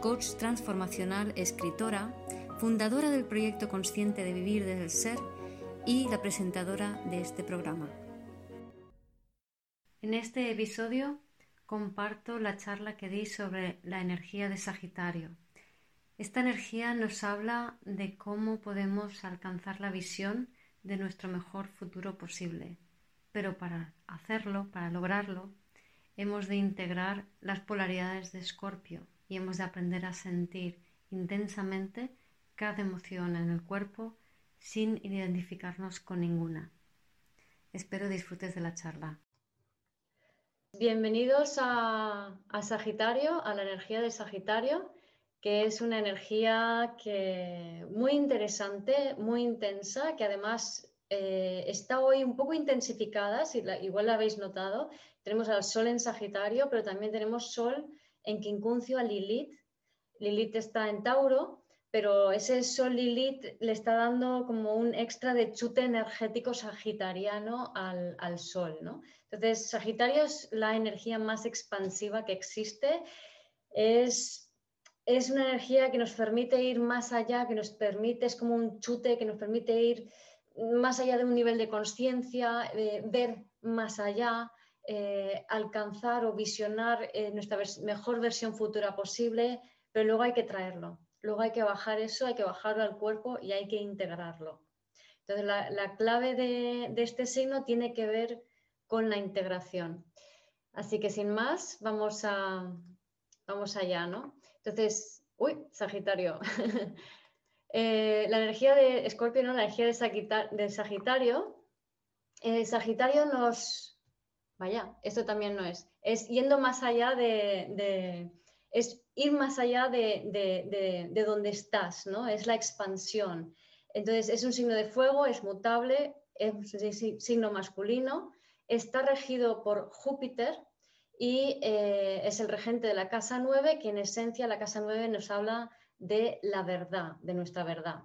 coach transformacional, escritora, fundadora del proyecto Consciente de Vivir desde el Ser y la presentadora de este programa. En este episodio comparto la charla que di sobre la energía de Sagitario. Esta energía nos habla de cómo podemos alcanzar la visión de nuestro mejor futuro posible. Pero para hacerlo, para lograrlo, hemos de integrar las polaridades de Escorpio y hemos de aprender a sentir intensamente cada emoción en el cuerpo sin identificarnos con ninguna. Espero disfrutes de la charla. Bienvenidos a, Sagitario, a la energía de Sagitario, que es una energía que muy interesante, muy intensa, que además eh, está hoy un poco intensificada, si igual la habéis notado. Tenemos al Sol en Sagitario, pero también tenemos Sol en quincuncio a Lilith. Lilith está en Tauro, pero ese Sol Lilith le está dando como un extra de chute energético sagitariano al, Sol. ¿no? Entonces, Sagitario es la energía más expansiva que existe. Es, es una energía que nos permite ir más allá, que nos permite, es como un chute que nos permite ir más allá de un nivel de conciencia, ver más allá, eh, alcanzar o visionar eh, nuestra mejor versión futura posible, pero luego hay que traerlo, luego hay que bajar eso, hay que bajarlo al cuerpo y hay que integrarlo. Entonces, la, clave de, este signo tiene que ver con la integración. Así que sin más, vamos, a, vamos allá, ¿no? Entonces, uy, Sagitario. Eh, la energía de Escorpio, la energía de, Sagitario, Sagitario nos... Vaya, esto también no es. Es yendo más allá de... es ir más allá de, de, donde estás, ¿no? Es la expansión. Entonces, es un signo de fuego, es mutable, es un signo masculino, está regido por Júpiter y eh, es el regente de la casa 9, que en esencia la casa 9 nos habla de la verdad, de nuestra verdad.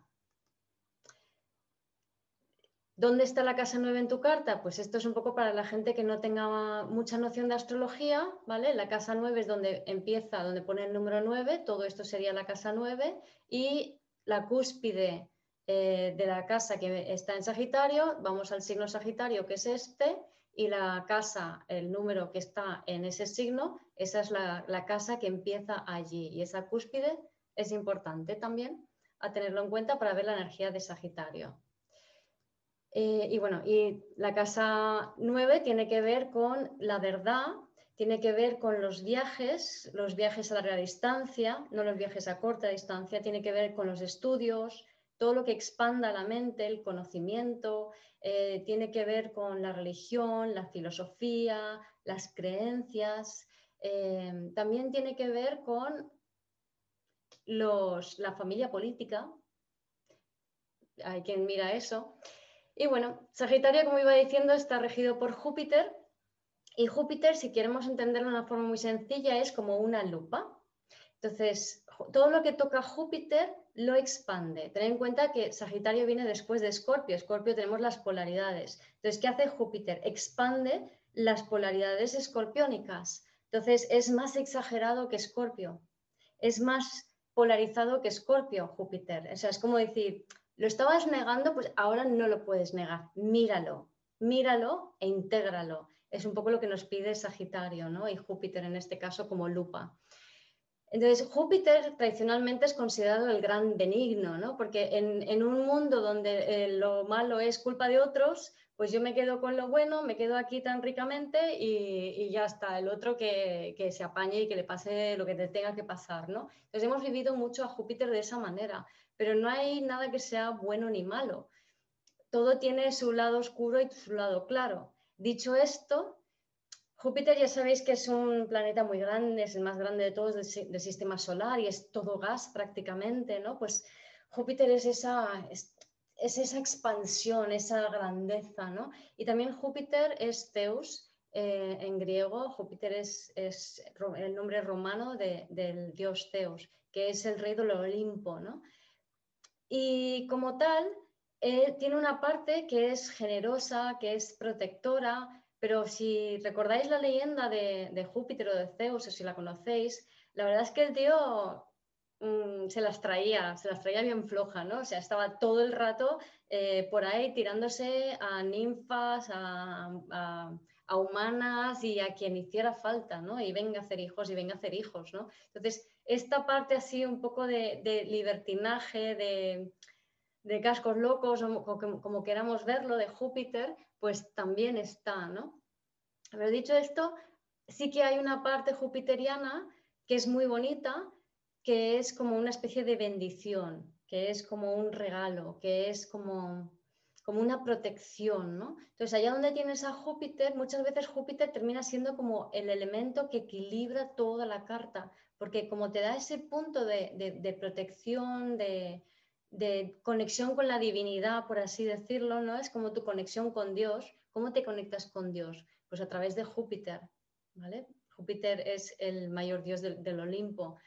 ¿Dónde está la casa 9 en tu carta? Pues esto es un poco para la gente que no tenga mucha noción de astrología, ¿vale? La casa 9 es donde empieza, donde pone el número 9, todo esto sería la casa 9 y la cúspide eh, de la casa que está en Sagitario, vamos al signo Sagitario que es este y la casa, el número que está en ese signo, esa es la, la casa que empieza allí y esa cúspide es importante también a tenerlo en cuenta para ver la energía de Sagitario. Eh, y bueno, y la casa 9 tiene que ver con la verdad, tiene que ver con los viajes, los viajes a larga distancia, no los viajes a corta distancia, tiene que ver con los estudios, todo lo que expanda la mente, el conocimiento, eh, tiene que ver con la religión, la filosofía, las creencias, eh, también tiene que ver con la familia política. Hay quien mira eso. Y bueno, Sagitario, como iba diciendo, está regido por Júpiter. Y Júpiter, si queremos entenderlo de una forma muy sencilla, es como una lupa. Entonces, todo lo que toca Júpiter lo expande. Ten en cuenta que Sagitario viene después de Escorpio. Escorpio tenemos las polaridades. Entonces, ¿qué hace Júpiter? Expande las polaridades escorpiónicas. Entonces, es más exagerado que Escorpio. Es más polarizado que Escorpio, Júpiter. O sea, es como decir, lo estabas negando, pues ahora no lo puedes negar. Míralo, míralo e intégralo. Es un poco lo que nos pide Sagitario, ¿no? Y Júpiter en este caso como lupa. Entonces, Júpiter tradicionalmente es considerado el gran benigno, ¿no? Porque en, un mundo donde eh, lo malo es culpa de otros, pues yo me quedo con lo bueno, me quedo aquí tan ricamente y, ya está, el otro que, se apañe y que le pase lo que te tenga que pasar, ¿no? Entonces hemos vivido mucho a Júpiter de esa manera, pero no hay nada que sea bueno ni malo. Todo tiene su lado oscuro y su lado claro. Dicho esto, Júpiter ya sabéis que es un planeta muy grande, es el más grande de todos del, sistema solar y es todo gas prácticamente, ¿no? Pues Júpiter es esa, es, esa expansión, esa grandeza, ¿no? Y también Júpiter es Zeus eh, en griego, Júpiter es, es, el nombre romano del dios Zeus, que es el rey del Olimpo, ¿no? Y como tal, eh, tiene una parte que es generosa, que es protectora, pero si recordáis la leyenda de, Júpiter o de Zeus, o si la conocéis, la verdad es que el tío mm, se las traía, se las traía bien floja, ¿no? O sea, estaba todo el rato eh, por ahí tirándose a ninfas, a, humanas y a quien hiciera falta, ¿no? Y venga a hacer hijos y venga a hacer hijos, ¿no? Entonces, esta parte así un poco de, libertinaje, de, cascos locos, como, como, queramos verlo, de Júpiter, pues también está, ¿no? Pero dicho esto, sí que hay una parte jupiteriana que es muy bonita, que es como una especie de bendición, que es como un regalo, que es como, como una protección, ¿no? Entonces, allá donde tienes a Júpiter, muchas veces Júpiter termina siendo como el elemento que equilibra toda la carta, porque como te da ese punto de, protección, de, conexión con la divinidad, por así decirlo, ¿no? Es como tu conexión con Dios. ¿Cómo te conectas con Dios? Pues a través de Júpiter, ¿vale? Júpiter es el mayor dios del, Olimpo.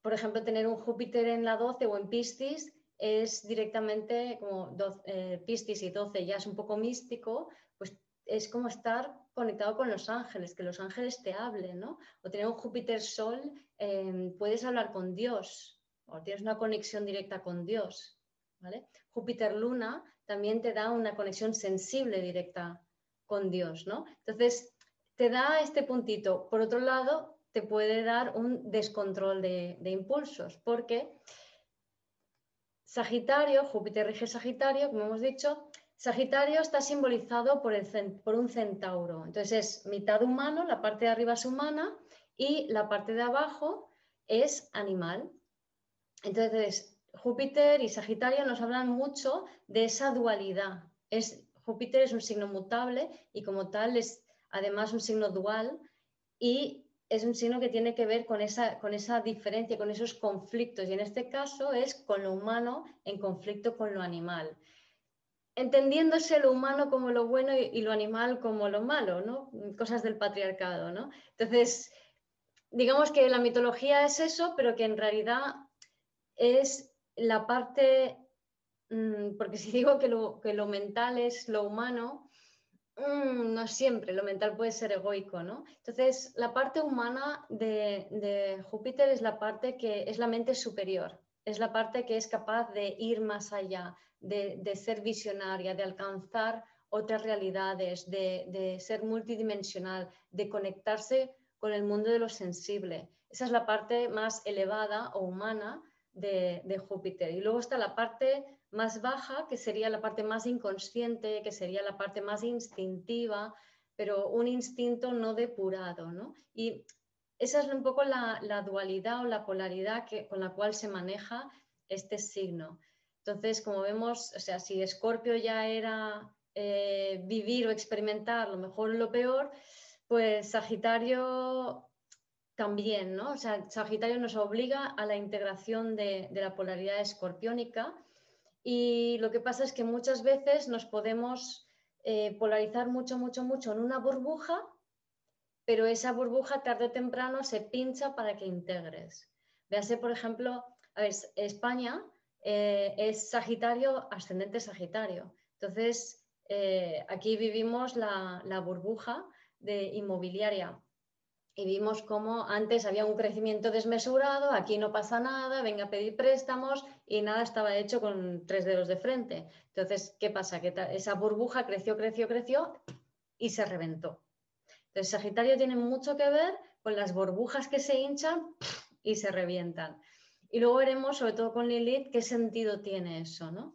Por ejemplo, tener un Júpiter en la 12 o en Piscis es directamente como eh, Piscis y 12 ya es un poco místico, pues es como estar conectado con los ángeles, que los ángeles te hablen, ¿no? O tener un Júpiter-Sol, em, puedes hablar con Dios, o tienes una conexión directa con Dios, ¿vale? Júpiter-Luna también te da una conexión sensible directa con Dios, ¿no? Entonces, te da este puntito. Por otro lado, te puede dar un descontrol de, de impulsos, porque Sagitario, Júpiter rige Sagitario, como hemos dicho, Sagitario está simbolizado por, un centauro. Entonces es mitad humano, la parte de arriba es humana y la parte de abajo es animal. Entonces Júpiter y Sagitario nos hablan mucho de esa dualidad. Es, Júpiter es un signo mutable y como tal es además un signo dual y es un signo que tiene que ver con esa, con esa diferencia, con esos conflictos. Y en este caso es con lo humano en conflicto con lo animal entendiéndose lo humano como lo bueno y, lo animal como lo malo, ¿no? Cosas del patriarcado, ¿no? Entonces, digamos que la mitología es eso, pero que en realidad es la parte, mm, porque si digo que lo, que lo mental es lo humano, mm, no siempre, lo mental puede ser egoico, ¿no? Entonces, la parte humana de, de Júpiter es la parte que es la mente superior, es la parte que es capaz de ir más allá, de, ser visionaria, de alcanzar otras realidades, de, ser multidimensional, de conectarse con el mundo de lo sensible. Esa es la parte más elevada o humana de, Júpiter. Y luego está la parte más baja, que sería la parte más inconsciente, que sería la parte más instintiva, pero un instinto no depurado. ¿no? Y esa es un poco la, dualidad o la polaridad que, con la cual se maneja este signo. Entonces, como vemos, o sea, si Escorpio ya era eh, vivir o experimentar lo mejor o lo peor, pues Sagitario también, ¿no? O sea, Sagitario nos obliga a la integración de, la polaridad escorpiónica y lo que pasa es que muchas veces nos podemos eh, polarizar mucho, mucho, mucho en una burbuja, pero esa burbuja tarde o temprano se pincha para que integres. Véase, por ejemplo, a ver, España eh, es Sagitario, ascendente Sagitario. Entonces, eh, aquí vivimos la, burbuja de inmobiliaria y vimos cómo antes había un crecimiento desmesurado, aquí no pasa nada, venga a pedir préstamos y nada estaba hecho con tres dedos de frente. Entonces, ¿qué pasa? Que esa burbuja creció, creció, creció y se reventó. Entonces, Sagitario tiene mucho que ver con las burbujas que se hinchan y se revientan. Y luego veremos, sobre todo con Lilith, qué sentido tiene eso, ¿no?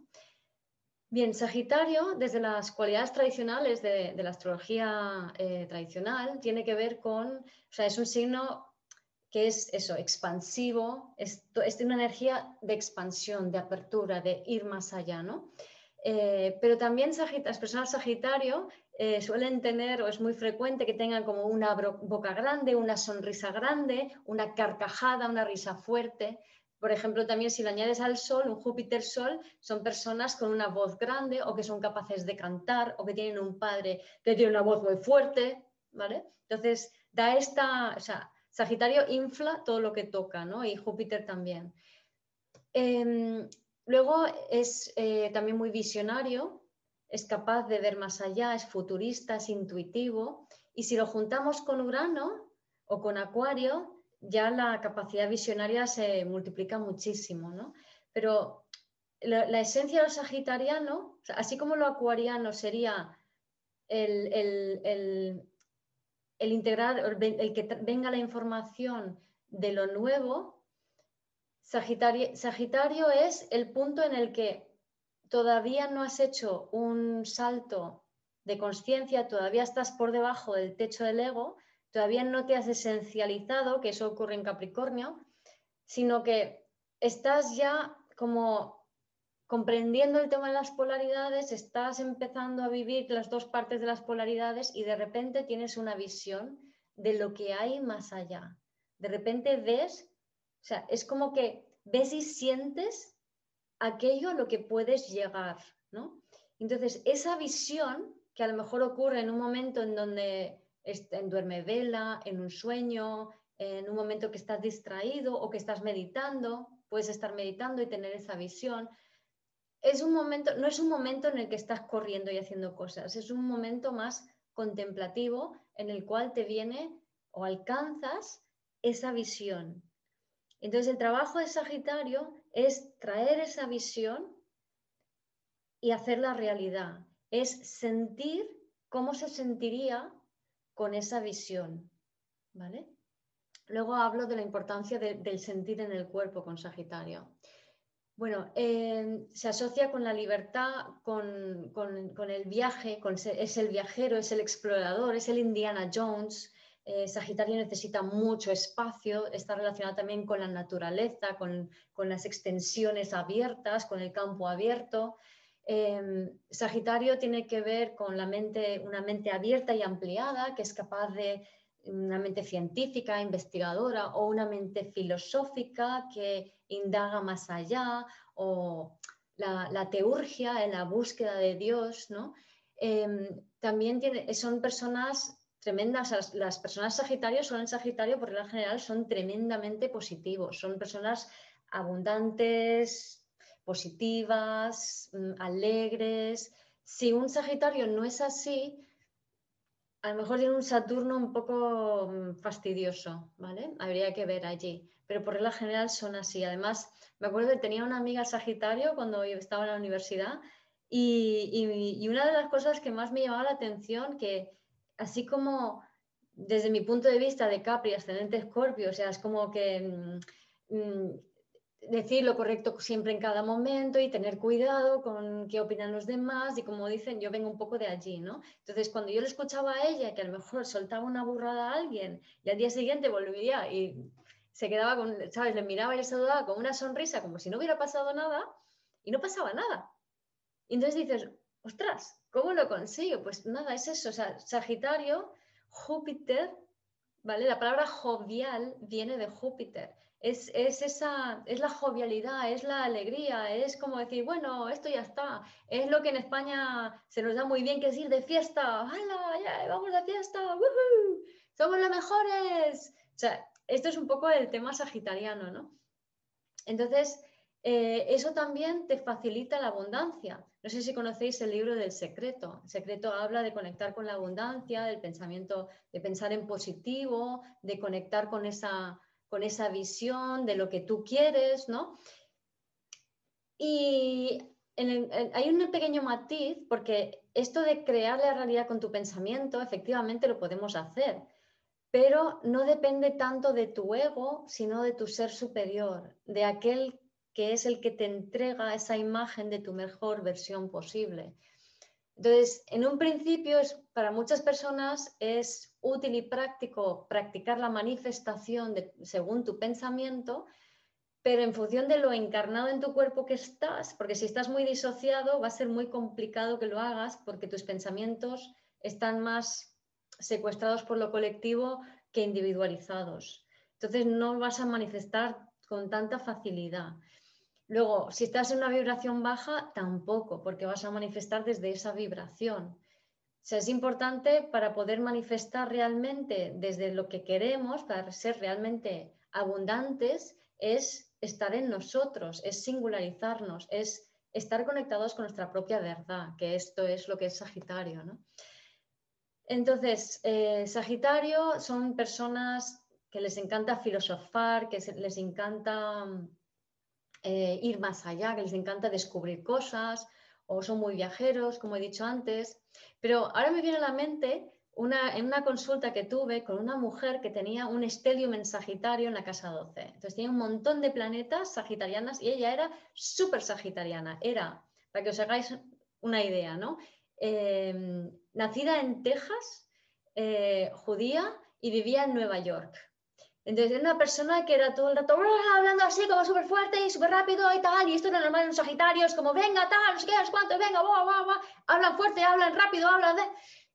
Bien, Sagitario, desde las cualidades tradicionales de, la astrología eh, tradicional, tiene que ver con, o sea, es un signo que es eso, expansivo, es, es una energía de expansión, de apertura, de ir más allá, ¿no? Eh, pero también las personas Sagitario eh, suelen tener, o es muy frecuente que tengan como una boca grande, una sonrisa grande, una carcajada, una risa fuerte. Por ejemplo, también si lo añades al Sol, un Júpiter Sol, son personas con una voz grande o que son capaces de cantar o que tienen un padre que tiene una voz muy fuerte, ¿vale? Entonces, da esta, o sea, Sagitario infla todo lo que toca, ¿no? Y Júpiter también. Em, luego es eh, también muy visionario, es capaz de ver más allá, es futurista, es intuitivo. Y si lo juntamos con Urano o con Acuario, ya la capacidad visionaria se multiplica muchísimo, ¿no? Pero la, esencia de lo sagitariano, así como lo acuariano sería el, integrar, el que venga la información de lo nuevo, sagitario es el punto en el que todavía no has hecho un salto de conciencia, todavía estás por debajo del techo del ego, todavía no te has esencializado, que eso ocurre en Capricornio, sino que estás ya como comprendiendo el tema de las polaridades, estás empezando a vivir las dos partes de las polaridades y de repente tienes una visión de lo que hay más allá. De repente ves, o sea, es como que ves y sientes aquello a lo que puedes llegar, ¿no? Entonces, esa visión, que a lo mejor ocurre en un momento en donde en duerme vela, en un sueño, en un momento que estás distraído o que estás meditando, puedes estar meditando y tener esa visión. Es un momento, no es un momento en el que estás corriendo y haciendo cosas, es un momento más contemplativo en el cual te viene o alcanzas esa visión. Entonces el trabajo de Sagitario es traer esa visión y hacerla realidad, es sentir cómo se sentiría con esa visión, ¿vale? Luego hablo de la importancia del sentir en el cuerpo con Sagitario. Bueno, eh, se asocia con la libertad, con, el viaje, es el viajero, es el explorador, es el Indiana Jones. Eh, Sagitario necesita mucho espacio, está relacionado también con la naturaleza, con, con las extensiones abiertas, con el campo abierto. Em, Sagitario tiene que ver con la mente, una mente abierta y ampliada, que es capaz de una mente científica, investigadora, o una mente filosófica que indaga más allá, o la, teurgia en la búsqueda de Dios, ¿no? Em, también son personas tremendas, las, personas Sagitarios son en Sagitario por regla general son tremendamente positivos, son personas abundantes, positivas, mm, alegres. Si un Sagitario no es así, a lo mejor tiene un Saturno un poco mm, fastidioso, ¿vale? Habría que ver allí. Pero por regla general son así. Además, me acuerdo que tenía una amiga Sagitario cuando yo estaba en la universidad y, y una de las cosas que más me llamaba la atención, que así como desde mi punto de vista de Capri, ascendente Escorpio, o sea, es como que mm, decir lo correcto siempre en cada momento y tener cuidado con qué opinan los demás y como dicen, yo vengo un poco de allí, ¿no? Entonces, cuando yo le escuchaba a ella que a lo mejor soltaba una burrada a alguien y al día siguiente volvía y se quedaba con, ¿sabes? Le miraba y le saludaba con una sonrisa como si no hubiera pasado nada y no pasaba nada. Y entonces dices, ostras, ¿cómo lo consigo? Pues nada, es eso, o sea, Sagitario, Júpiter, ¿vale? La palabra jovial viene de Júpiter es, esa, es la jovialidad, es la alegría, es como decir, bueno, esto ya está, es lo que en España se nos da muy bien, que es ir de fiesta, ¡Hala, vamos de fiesta! ¡Somos los mejores! O sea, esto es un poco el tema sagitariano, ¿no? Entonces, eh, eso también te facilita la abundancia. No sé si conocéis el libro del secreto. El secreto habla de conectar con la abundancia, del pensamiento, de pensar en positivo, de conectar con esa con esa visión de lo que tú quieres, ¿no? Y hay un pequeño matiz, porque esto de crear la realidad con tu pensamiento, efectivamente lo podemos hacer, pero no depende tanto de tu ego, sino de tu ser superior, de aquel que es el que te entrega esa imagen de tu mejor versión posible. Entonces, en un principio, es, para muchas personas es útil y práctico practicar la manifestación según tu pensamiento, pero en función de lo encarnado en tu cuerpo que estás, porque si estás muy disociado va a ser muy complicado que lo hagas porque tus pensamientos están más secuestrados por lo colectivo que individualizados. Entonces no vas a manifestar con tanta facilidad. Luego, si estás en una vibración baja, tampoco, porque vas a manifestar desde esa vibración. O sea, es importante para poder manifestar realmente desde lo que queremos, para ser realmente abundantes, es estar en nosotros, es singularizarnos, es estar conectados con nuestra propia verdad, que esto es lo que es Sagitario. ¿no? Entonces, eh, Sagitario son personas que les encanta filosofar, que les encanta eh, ir más allá, que les encanta descubrir cosas, o son muy viajeros, como he dicho antes. Pero ahora me viene a la mente una, en una consulta que tuve con una mujer que tenía un estelium en Sagitario en la casa 12. Entonces tenía un montón de planetas sagitarianas y ella era súper sagitariana. Era, para que os hagáis una idea, ¿no? Em, nacida en Texas, eh, judía, y vivía en Nueva York. Entonces era una persona que era todo el rato hablando así como súper fuerte y súper rápido y tal, y esto era normal en Sagitarios, como venga, tal, no sé qué, no cuánto, venga, guau, guau, guau, hablan fuerte, hablan rápido, hablan de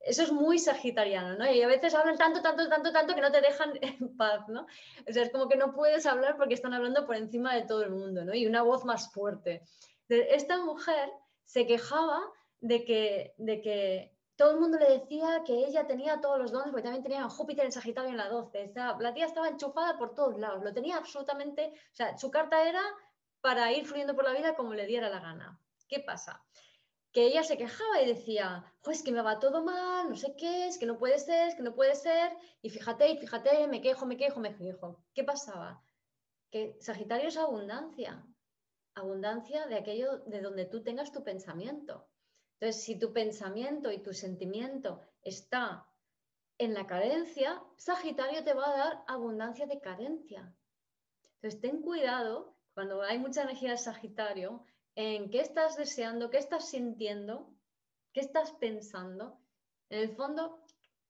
eso es muy sagitariano, ¿no? Y a veces hablan tanto, tanto, tanto, tanto que no te dejan en paz, ¿no? O sea, es como que no puedes hablar porque están hablando por encima de todo el mundo, ¿no? Y una voz más fuerte. Esta mujer se quejaba de que, de que todo el mundo le decía que ella tenía todos los dones, porque también tenía Júpiter en Sagitario en la 12. la tía estaba enchufada por todos lados, lo tenía absolutamente, o sea, su carta era para ir fluyendo por la vida como le diera la gana. ¿Qué pasa? que ella se quejaba y decía, pues que me va todo mal, no sé qué, es que no puede ser, es que no puede ser, y fíjate, y fíjate, me quejo, me quejo, me quejo. ¿Qué pasaba? Que Sagitario es abundancia, abundancia de aquello de donde tú tengas tu pensamiento. Entonces, si tu pensamiento y tu sentimiento está en la carencia, Sagitario te va a dar abundancia de carencia. Entonces, ten cuidado cuando hay mucha energía de Sagitario en qué estás deseando, qué estás sintiendo, qué estás pensando. En el fondo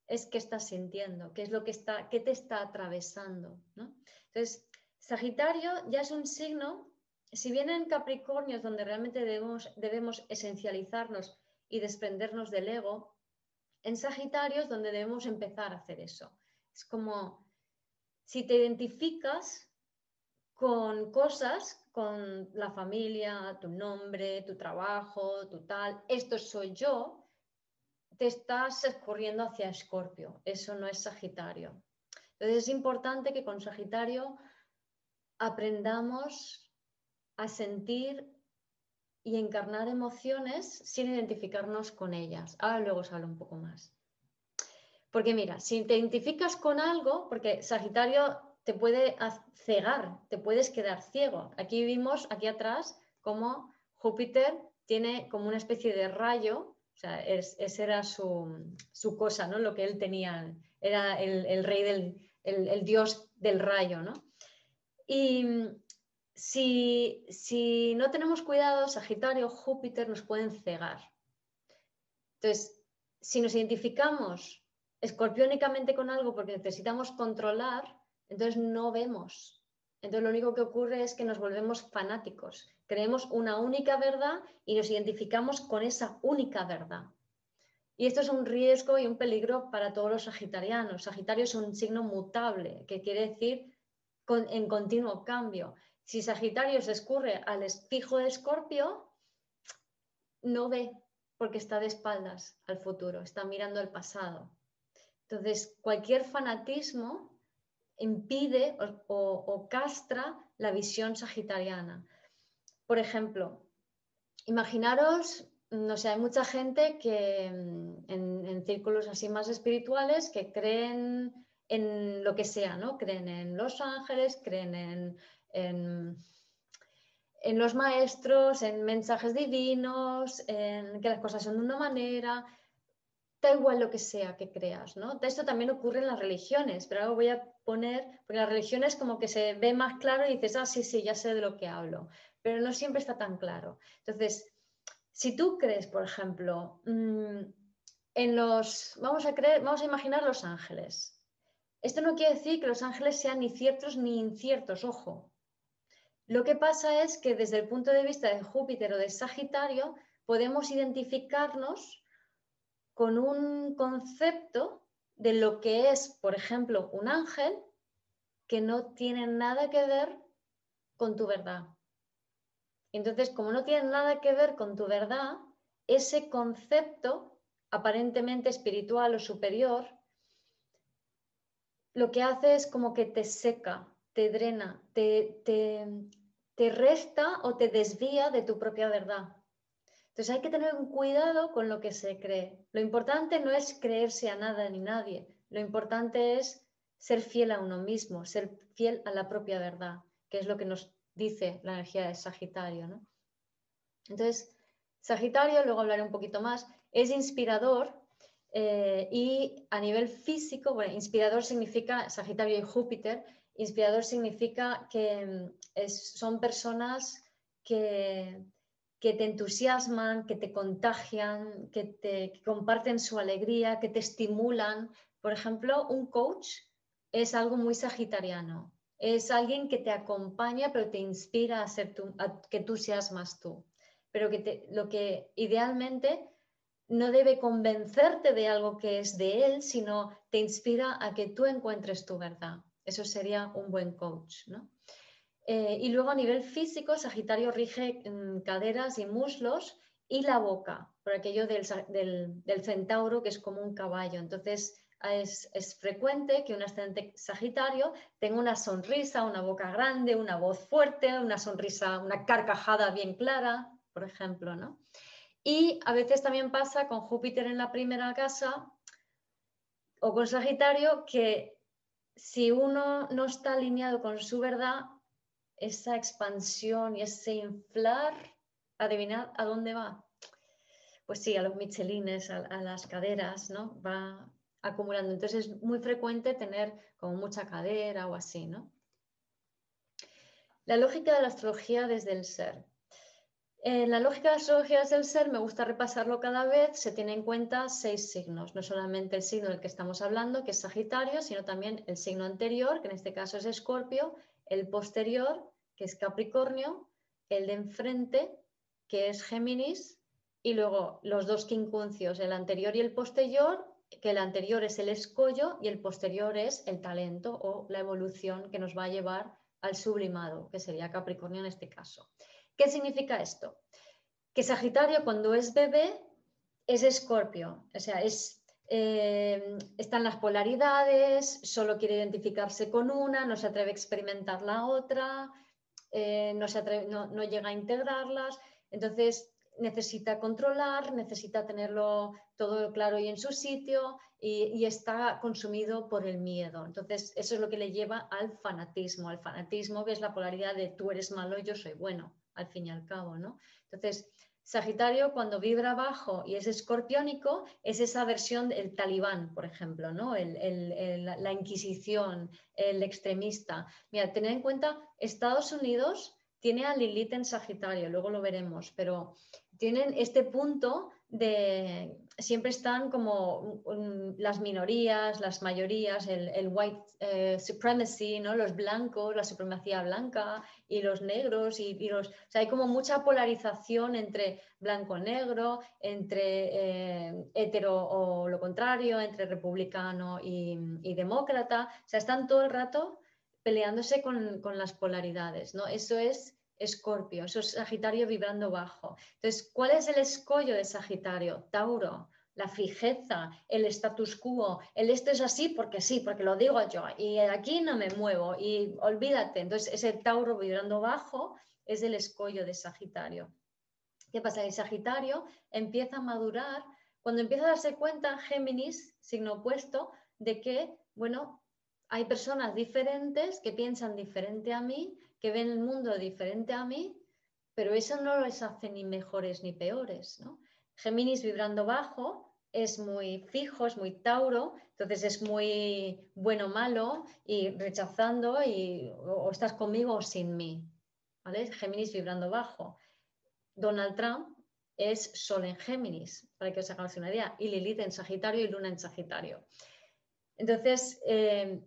es qué estás sintiendo, qué es lo que está, qué te está atravesando. Entonces, Sagitario ya es un signo, si bien en Capricornio es donde realmente debemos, debemos esencializarnos y desprendernos del ego, en Sagitario es donde debemos empezar a hacer eso. Es como si te identificas con cosas con la familia, tu nombre, tu trabajo, tu tal, esto soy yo, te estás escurriendo hacia Escorpio. Eso no es Sagitario. Entonces es importante que con Sagitario aprendamos a sentir y encarnar emociones sin identificarnos con ellas. Ahora luego os hablo un poco más. Porque mira, si te identificas con algo, porque Sagitario te puede cegar, te puedes quedar ciego. Aquí vimos, aquí atrás, cómo Júpiter tiene como una especie de rayo, o sea, ese era su, cosa, ¿no? Lo que él tenía, era el, rey del, el, dios del rayo, ¿no? Y si, no tenemos cuidado, Sagitario, Júpiter nos pueden cegar. Entonces, si nos identificamos escorpiónicamente con algo porque necesitamos controlar, entonces no vemos. Entonces lo único que ocurre es que nos volvemos fanáticos. Creemos una única verdad y nos identificamos con esa única verdad. Y esto es un riesgo y un peligro para todos los sagitarianos. Sagitario es un signo mutable, que quiere decir en continuo cambio. Si Sagitario se escurre al fijo de Escorpio, no ve porque está de espaldas al futuro, está mirando el pasado. Entonces, cualquier fanatismo impide o, castra la visión sagitariana. Por ejemplo, imaginaros, no sé, hay mucha gente que mm, en, círculos así más espirituales que creen en lo que sea, ¿no? Creen en los ángeles, creen en, en los maestros, en mensajes divinos, en que las cosas son de una manera, da igual lo que sea que creas, ¿no? Esto también ocurre en las religiones, pero ahora voy a poner, porque las religiones como que se ve más claro y dices, ah, sí, sí, ya sé de lo que hablo, pero no siempre está tan claro. Entonces, si tú crees, por ejemplo, mm, en los, vamos a creer, vamos a imaginar los ángeles. Esto no quiere decir que los ángeles sean ni ciertos ni inciertos, ojo. Lo que pasa es que desde el punto de vista de Júpiter o de Sagitario podemos identificarnos con un concepto de lo que es, por ejemplo, un ángel que no tiene nada que ver con tu verdad. Entonces, como no tiene nada que ver con tu verdad, ese concepto aparentemente espiritual o superior, lo que hace es como que te seca, te drena, te, te, resta o te desvía de tu propia verdad. Entonces hay que tener un cuidado con lo que se cree. Lo importante no es creerse a nada ni nadie, lo importante es ser fiel a uno mismo, ser fiel a la propia verdad, que es lo que nos dice la energía de Sagitario. ¿no? Entonces, Sagitario, luego hablaré un poquito más, es inspirador eh, y a nivel físico, bueno, inspirador significa Sagitario y Júpiter, inspirador significa que mm, son personas que, te entusiasman, que te contagian, que te comparten su alegría, que te estimulan. Por ejemplo, un coach es algo muy sagitariano. Es alguien que te acompaña, pero te inspira a, ser a que tú seas más tú. Pero que lo que idealmente no debe convencerte de algo que es de él, sino te inspira a que tú encuentres tu verdad. Eso sería un buen coach. Eh, y luego a nivel físico, Sagitario rige mm, caderas y muslos y la boca, por aquello del, centauro que es como un caballo. Entonces, es, frecuente que un ascendente Sagitario tenga una sonrisa, una boca grande, una voz fuerte, una sonrisa, una carcajada bien clara, por ejemplo, ¿no? Y a veces también pasa con Júpiter en la primera casa o con Sagitario que si uno no está alineado con su verdad, esa expansión y ese inflar, adivinad a dónde va. Pues sí, a los michelines, a, a las caderas, ¿no? Va, acumulando. Entonces es muy frecuente tener como mucha cadera o así, ¿no? La lógica de la astrología desde el ser. En la lógica de la astrología desde el ser me gusta repasarlo cada vez, se tiene en cuenta seis signos, no solamente el signo del que estamos hablando, que es Sagitario, sino también el signo anterior, que en este caso es Escorpio, el posterior, que es Capricornio, el de enfrente, que es Géminis, y luego los dos quincunциos, el anterior y el posterior, que el anterior es el escollo y el posterior es el talento o la evolución que nos va a llevar al sublimado, que sería Capricornio en este caso. ¿Qué significa esto? Que Sagitario cuando es bebé es Escorpio, o sea, eh, están las polaridades, solo quiere identificarse con una, no se atreve a experimentar la otra, eh, no, se no llega a integrarlas. Entonces, necesita controlar, necesita tenerlo todo claro y en su sitio y, está consumido por el miedo. Entonces, eso es lo que le lleva al fanatismo. Al fanatismo que es la polaridad de tú eres malo y yo soy bueno, al fin y al cabo, ¿no? Entonces, Sagitario, cuando vibra bajo y es escorpiónico, es esa versión del talibán, por ejemplo, ¿no? la Inquisición, el extremista. Mira, tened en cuenta, Estados Unidos tiene a Lilith en Sagitario, luego lo veremos, pero tienen este punto de siempre están como las minorías, las mayorías, el, white eh, supremacy, ¿no? los blancos, la supremacía blanca y los negros y, los, o sea, hay como mucha polarización entre blanco-negro, entre eh, hetero o lo contrario, entre republicano y, demócrata, o sea, están todo el rato peleándose con, con las polaridades, ¿no? Eso es Escorpio, eso es Sagitario vibrando bajo. Entonces, ¿cuál es el escollo de Sagitario? Tauro, la fijeza, el status quo, el esto es así porque sí, porque lo digo yo, y aquí no me muevo, y olvídate. Entonces, ese Tauro vibrando bajo es el escollo de Sagitario. ¿Qué pasa? El Sagitario empieza a madurar cuando empieza a darse cuenta Géminis, signo opuesto, de que, bueno, hay personas diferentes que piensan diferente a mí, que ven el mundo diferente a mí, pero eso no los hace ni mejores ni peores. ¿no? Géminis vibrando bajo es muy fijo, es muy Tauro, entonces es muy bueno malo y rechazando y o, estás conmigo o sin mí. ¿vale? Géminis vibrando bajo. Donald Trump es Sol en Géminis, para que os hagáis una idea, y Lilith en Sagitario y Luna en Sagitario. Entonces, eh,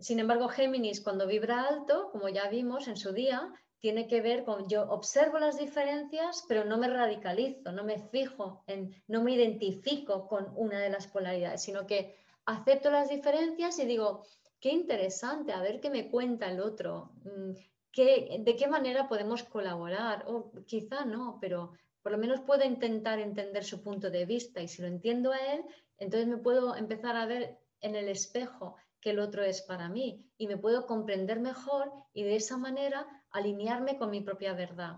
sin embargo, Géminis cuando vibra alto, como ya vimos en su día, tiene que ver con yo observo las diferencias, pero no me radicalizo, no me fijo en, no me identifico con una de las polaridades, sino que acepto las diferencias y digo, qué interesante, a ver qué me cuenta el otro, mm, de qué manera podemos colaborar, o quizá no, pero por lo menos puedo intentar entender su punto de vista y si lo entiendo a él, entonces me puedo empezar a ver en el espejo que el otro es para mí y me puedo comprender mejor y de esa manera alinearme con mi propia verdad.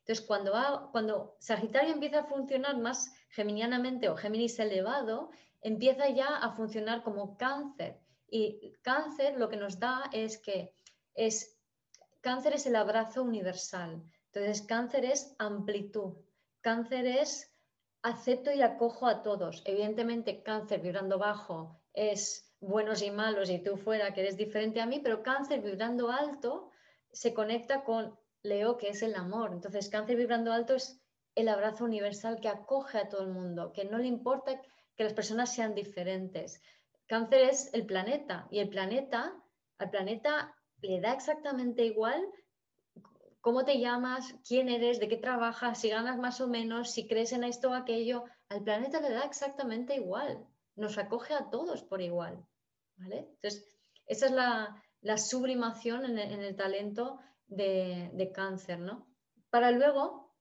Entonces, cuando, cuando Sagitario empieza a funcionar más geminianamente o Géminis elevado, empieza ya a funcionar como cáncer. Y cáncer lo que nos da es que es, cáncer es el abrazo universal. Entonces, cáncer es amplitud. Cáncer es acepto y acojo a todos. Evidentemente, cáncer vibrando bajo es buenos y malos y tú fuera que eres diferente a mí, pero cáncer vibrando alto se conecta con Leo, que es el amor. Entonces, cáncer vibrando alto es el abrazo universal que acoge a todo el mundo, que no le importa que las personas sean diferentes. Cáncer es el planeta y el planeta, al planeta le da exactamente igual cómo te llamas, quién eres, de qué trabajas, si ganas más o menos, si crees en esto o aquello, al planeta le da exactamente igual, nos acoge a todos por igual. ¿vale? Entonces, esa es la, sublimación en el, talento de, cáncer, ¿no? Para luego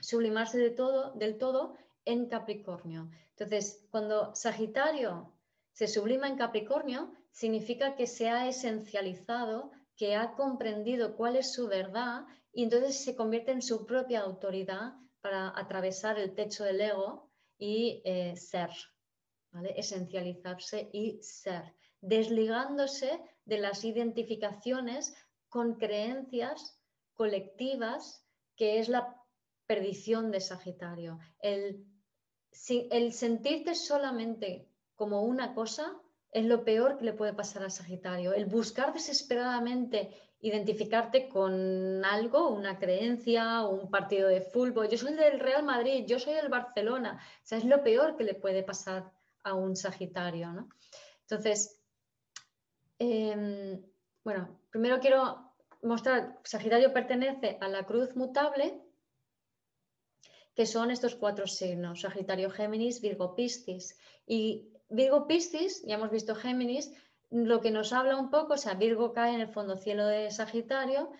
sublimarse de todo, del todo en Capricornio. Entonces, cuando Sagitario se sublima en Capricornio, significa que se ha esencializado, que ha comprendido cuál es su verdad y entonces se convierte en su propia autoridad para atravesar el techo del ego y eh, ser, esencializarse y ser, desligándose de las identificaciones con creencias colectivas, que es la perdición de Sagitario. El, el sentirte solamente como una cosa es lo peor que le puede pasar a Sagitario. El buscar desesperadamente identificarte con algo, una creencia, un partido de fútbol. Yo soy del Real Madrid, yo soy del Barcelona. O sea, es lo peor que le puede pasar a un Sagitario, ¿no? Entonces, em, bueno, primero quiero mostrar, Sagitario pertenece a la cruz mutable, que son estos cuatro signos, Sagitario, Géminis, Virgo, Piscis. Y Virgo, Piscis, ya hemos visto Géminis, lo que nos habla un poco, o sea, Virgo cae en el fondo cielo de Sagitario,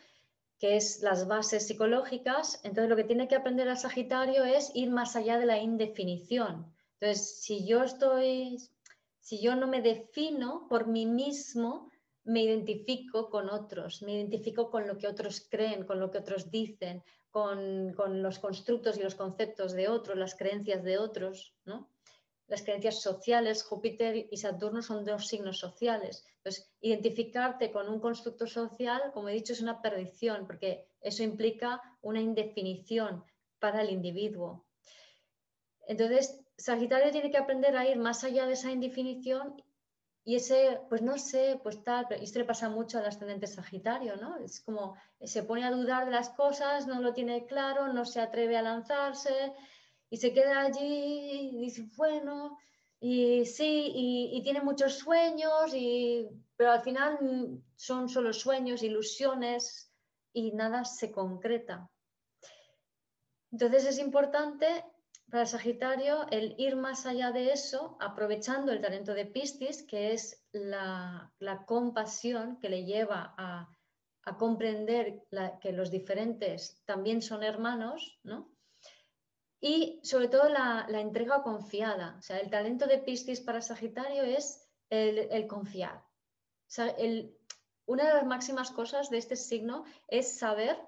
que es las bases psicológicas, entonces lo que tiene que aprender a Sagitario es ir más allá de la indefinición. Entonces, si yo estoy, si yo no me defino por mí mismo, me identifico con otros, me identifico con lo que otros creen, con lo que otros dicen, con, con los constructos y los conceptos de otros, las creencias de otros, ¿no? las creencias sociales, Júpiter y Saturno son dos signos sociales. Entonces, identificarte con un constructo social, como he dicho, es una perdición, porque eso implica una indefinición para el individuo. Entonces, Sagitario tiene que aprender a ir más allá de esa indefinición y ese, pues no sé, pues tal, y esto le pasa mucho al ascendente Sagitario, ¿no? Es como se pone a dudar de las cosas, no lo tiene claro, no se atreve a lanzarse, y se queda allí y dice, bueno, y sí, y, tiene muchos sueños, y, pero al final son solo sueños, ilusiones y nada se concreta. Entonces es importante para Sagitario el ir más allá de eso, aprovechando el talento de Piscis, que es la, compasión que le lleva a, comprender que los diferentes también son hermanos, ¿no? Y sobre todo la, entrega confiada. O sea, el talento de Piscis para Sagitario es el, confiar. una de las máximas cosas de este signo es saber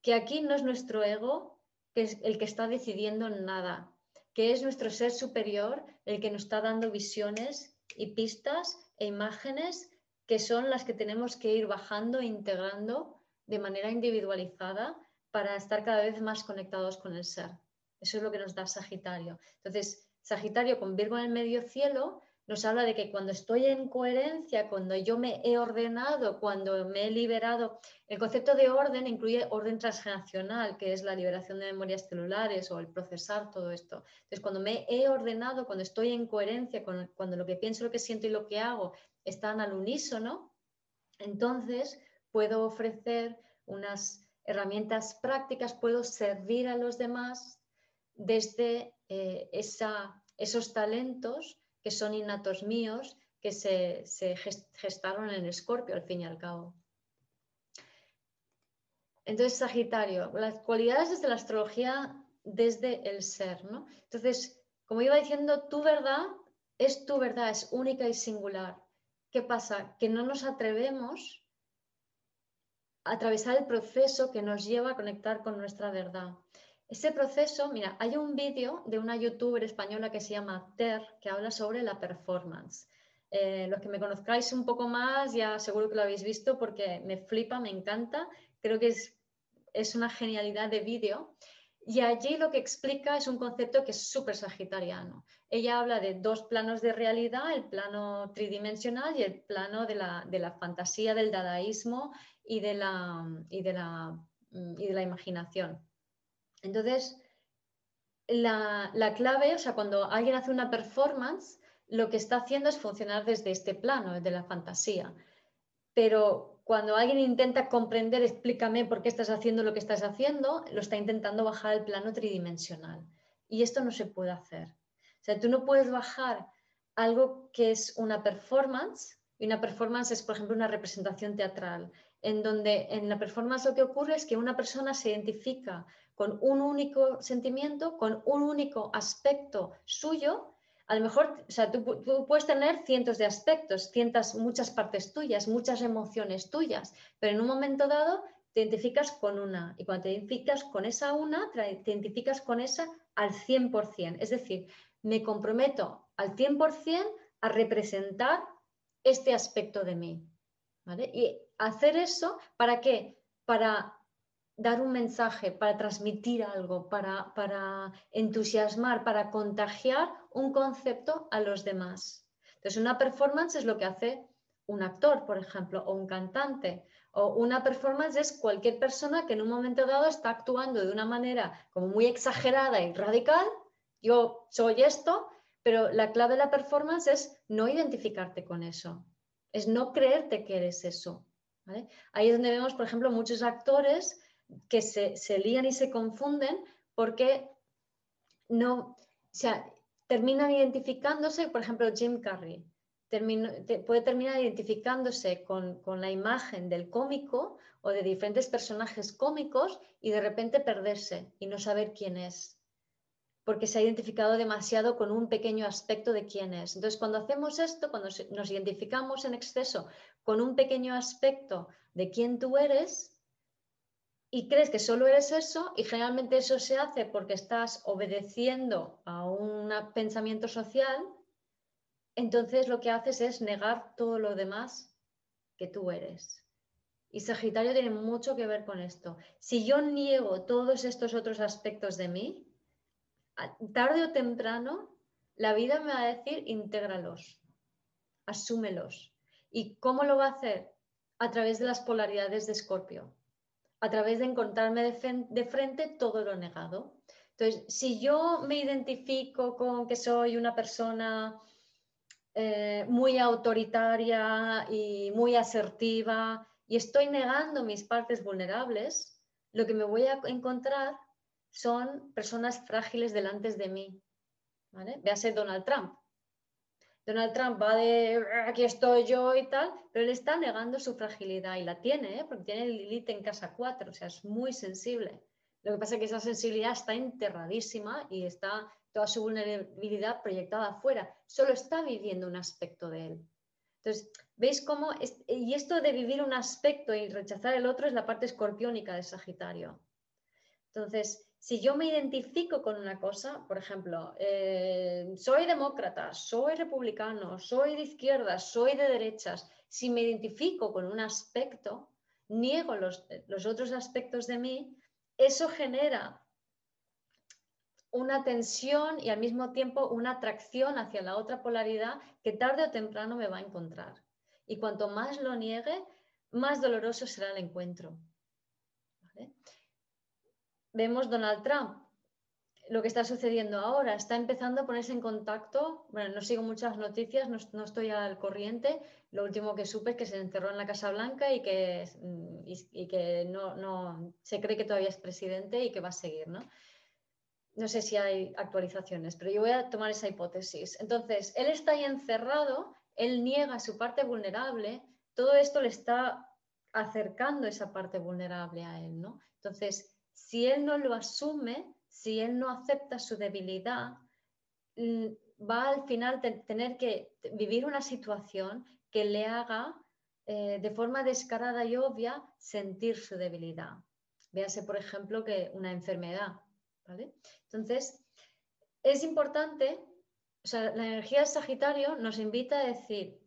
que aquí no es nuestro ego que es el que está decidiendo nada, que es nuestro ser superior el que nos está dando visiones y pistas e imágenes que son las que tenemos que ir bajando e integrando de manera individualizada para estar cada vez más conectados con el ser. Eso es lo que nos da Sagitario. Entonces, Sagitario con Virgo en el medio cielo nos habla de que cuando estoy en coherencia, cuando yo me he ordenado, cuando me he liberado, el concepto de orden incluye orden transgeneracional, que es la liberación de memorias celulares o el procesar todo esto. Entonces, cuando me he ordenado, cuando estoy en coherencia, cuando lo que pienso, lo que siento y lo que hago están al unísono, entonces puedo ofrecer unas herramientas prácticas, puedo servir a los demás desde eh, esos talentos que son innatos míos, que se, gestaron en escorpio al fin y al cabo. Entonces, Sagitario, las cualidades desde la astrología, desde el ser, ¿no? Entonces, como iba diciendo, tu verdad es tu verdad, es única y singular. ¿Qué pasa? Que no nos atrevemos a atravesar el proceso que nos lleva a conectar con nuestra verdad. Ese proceso, mira, hay un vídeo de una youtuber española que se llama Ter, que habla sobre la performance. Eh, los que me conozcáis un poco más, ya seguro que lo habéis visto porque me flipa, me encanta. Creo que es, es una genialidad de vídeo. Y allí lo que explica es un concepto que es súper sagitariano. Ella habla de dos planos de realidad, el plano tridimensional y el plano de la, de la fantasía, del dadaísmo y de la, y de la, y de la imaginación. Entonces, la, clave, o sea, cuando alguien hace una performance, lo que está haciendo es funcionar desde este plano, desde la fantasía. Pero cuando alguien intenta comprender, explícame por qué estás haciendo lo que estás haciendo, lo está intentando bajar al plano tridimensional. Y esto no se puede hacer. O sea, tú no puedes bajar algo que es una performance, y una performance es, por ejemplo, una representación teatral, en donde en la performance lo que ocurre es que una persona se identifica con un único sentimiento, con un único aspecto suyo, a lo mejor, o sea, tú, puedes tener cientos de aspectos, cientos, muchas partes tuyas, muchas emociones tuyas, pero en un momento dado te identificas con una y cuando te identificas con esa una, te identificas con esa al 100%. Es decir, me comprometo al 100% a representar este aspecto de mí. Y hacer eso, ¿para qué? Para dar un mensaje, para transmitir algo, para, para entusiasmar, para contagiar un concepto a los demás. Entonces, una performance es lo que hace un actor, por ejemplo, o un cantante. O una performance es cualquier persona que en un momento dado está actuando de una manera como muy exagerada y radical. Yo soy esto, pero la clave de la performance es no identificarte con eso, es no creerte que eres eso. Ahí es donde vemos, por ejemplo, muchos actores que se, lían y se confunden porque no, o sea, terminan identificándose, por ejemplo, Jim Carrey, puede terminar identificándose con, con, la imagen del cómico o de diferentes personajes cómicos y de repente perderse y no saber quién es, porque se ha identificado demasiado con un pequeño aspecto de quién es. Entonces, cuando hacemos esto, cuando nos identificamos en exceso con un pequeño aspecto de quién tú eres, y crees que solo eres eso y generalmente eso se hace porque estás obedeciendo a un pensamiento social, entonces lo que haces es negar todo lo demás que tú eres. Y Sagitario tiene mucho que ver con esto. Si yo niego todos estos otros aspectos de mí, tarde o temprano la vida me va a decir intégralos, asúmelos. ¿Y cómo lo va a hacer? A través de las polaridades de Escorpio a través de encontrarme de, frente todo lo negado. Entonces, si yo me identifico con que soy una persona eh, muy autoritaria y muy asertiva y estoy negando mis partes vulnerables, lo que me voy a encontrar son personas frágiles delante de mí. ¿vale? Véase Donald Trump. Donald Trump va de aquí estoy yo y tal, pero él está negando su fragilidad y la tiene, ¿eh? porque tiene Lilith en casa 4, o sea, es muy sensible. Lo que pasa es que esa sensibilidad está enterradísima y está toda su vulnerabilidad proyectada afuera, solo está viviendo un aspecto de él. Entonces, ¿veis cómo? y esto de vivir un aspecto y rechazar el otro es la parte escorpiónica de Sagitario. Entonces, si yo me identifico con una cosa, por ejemplo, eh, soy demócrata, soy republicano, soy de izquierdas, soy de derechas, si me identifico con un aspecto, niego los, los otros aspectos de mí, eso genera una tensión y al mismo tiempo una atracción hacia la otra polaridad que tarde o temprano me va a encontrar. Y cuanto más lo niegue, más doloroso será el encuentro vemos Donald Trump. lo que está sucediendo ahora. Está empezando a ponerse en contacto. Bueno, no sigo muchas noticias, no, estoy al corriente. Lo último que supe es que se encerró en la Casa Blanca y que, mm, y, que no, no, se cree que todavía es presidente y que va a seguir, ¿no? No sé si hay actualizaciones, pero yo voy a tomar esa hipótesis. Entonces, él está ahí encerrado, él niega su parte vulnerable, todo esto le está acercando esa parte vulnerable a él, ¿no? Entonces, si él no lo asume, si él no acepta su debilidad, mm, va al final tener que vivir una situación que le haga eh, de forma descarada y obvia sentir su debilidad. Véase, por ejemplo, que una enfermedad. Entonces, es importante, o sea, la energía de Sagitario nos invita a decir,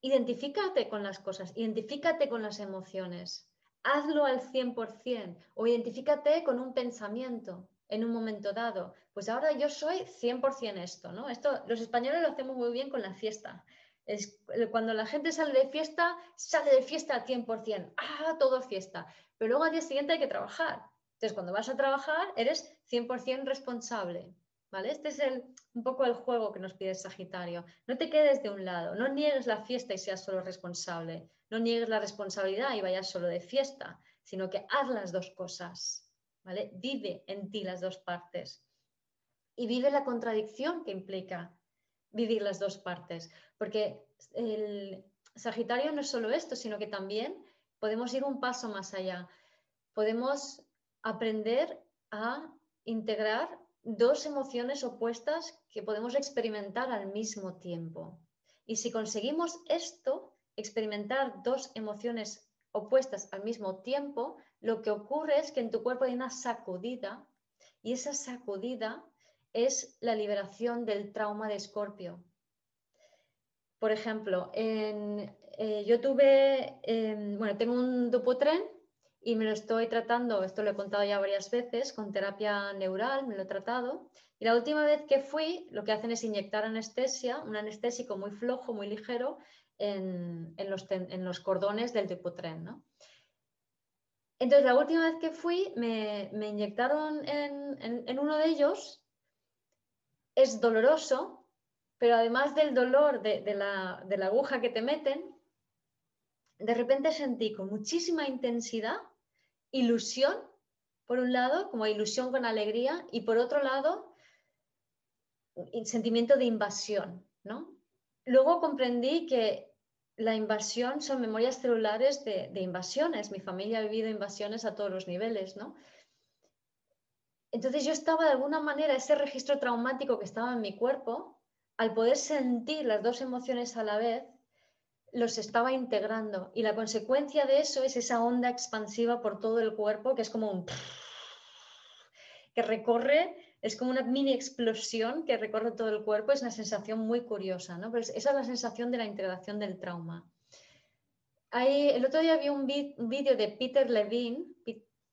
identifícate con las cosas, identifícate con las emociones, hazlo al 100% o identifícate con un pensamiento en un momento dado. Pues ahora yo soy 100% esto, ¿no? Esto los españoles lo hacemos muy bien con la fiesta. Es, cuando la gente sale de fiesta, sale de fiesta al 100%. Ah, todo fiesta. Pero luego al día siguiente hay que trabajar. Entonces, cuando vas a trabajar, eres 100% responsable. ¿Vale? Este es el, un poco el juego que nos pide Sagitario. No te quedes de un lado, no niegues la fiesta y seas solo responsable. No niegues la responsabilidad y vayas solo de fiesta, sino que haz las dos cosas. Vive en ti las dos partes y vive la contradicción que implica vivir las dos partes, porque el Sagitario no es solo esto, sino que también podemos ir un paso más allá. Podemos aprender a integrar dos emociones opuestas que podemos experimentar al mismo tiempo. Y si conseguimos esto, experimentar dos emociones opuestas al mismo tiempo, lo que ocurre es que en tu cuerpo hay una sacudida y esa sacudida es la liberación del trauma de escorpio. Por ejemplo, eh, yo tuve, em, bueno, tengo un dupotren y me lo estoy tratando, esto lo he contado ya varias veces, con terapia neural, me lo he tratado. Y la última vez que fui, lo que hacen es inyectar anestesia, un anestésico muy flojo, muy ligero, en, los, en cordones del dupotren. ¿no? Entonces, la última vez que fui, me, inyectaron en, uno de ellos. Es doloroso, pero además del dolor de, la, de la aguja que te meten, de repente sentí con muchísima intensidad ilusión, por un lado, como ilusión con alegría, y por otro lado, sentimiento de invasión, ¿no? Luego comprendí que la invasión son memorias celulares de, invasiones. Mi familia ha vivido invasiones a todos los niveles, ¿no? Entonces yo estaba de alguna manera, ese registro traumático que estaba en mi cuerpo, al poder sentir las dos emociones a la vez, los estaba integrando. Y la consecuencia de eso es esa onda expansiva por todo el cuerpo, que es como un... que recorre es como una mini explosión que recorre todo el cuerpo, es una sensación muy curiosa, ¿no? esa es la sensación de la integración del trauma. el otro día vi un vídeo de Peter Levine.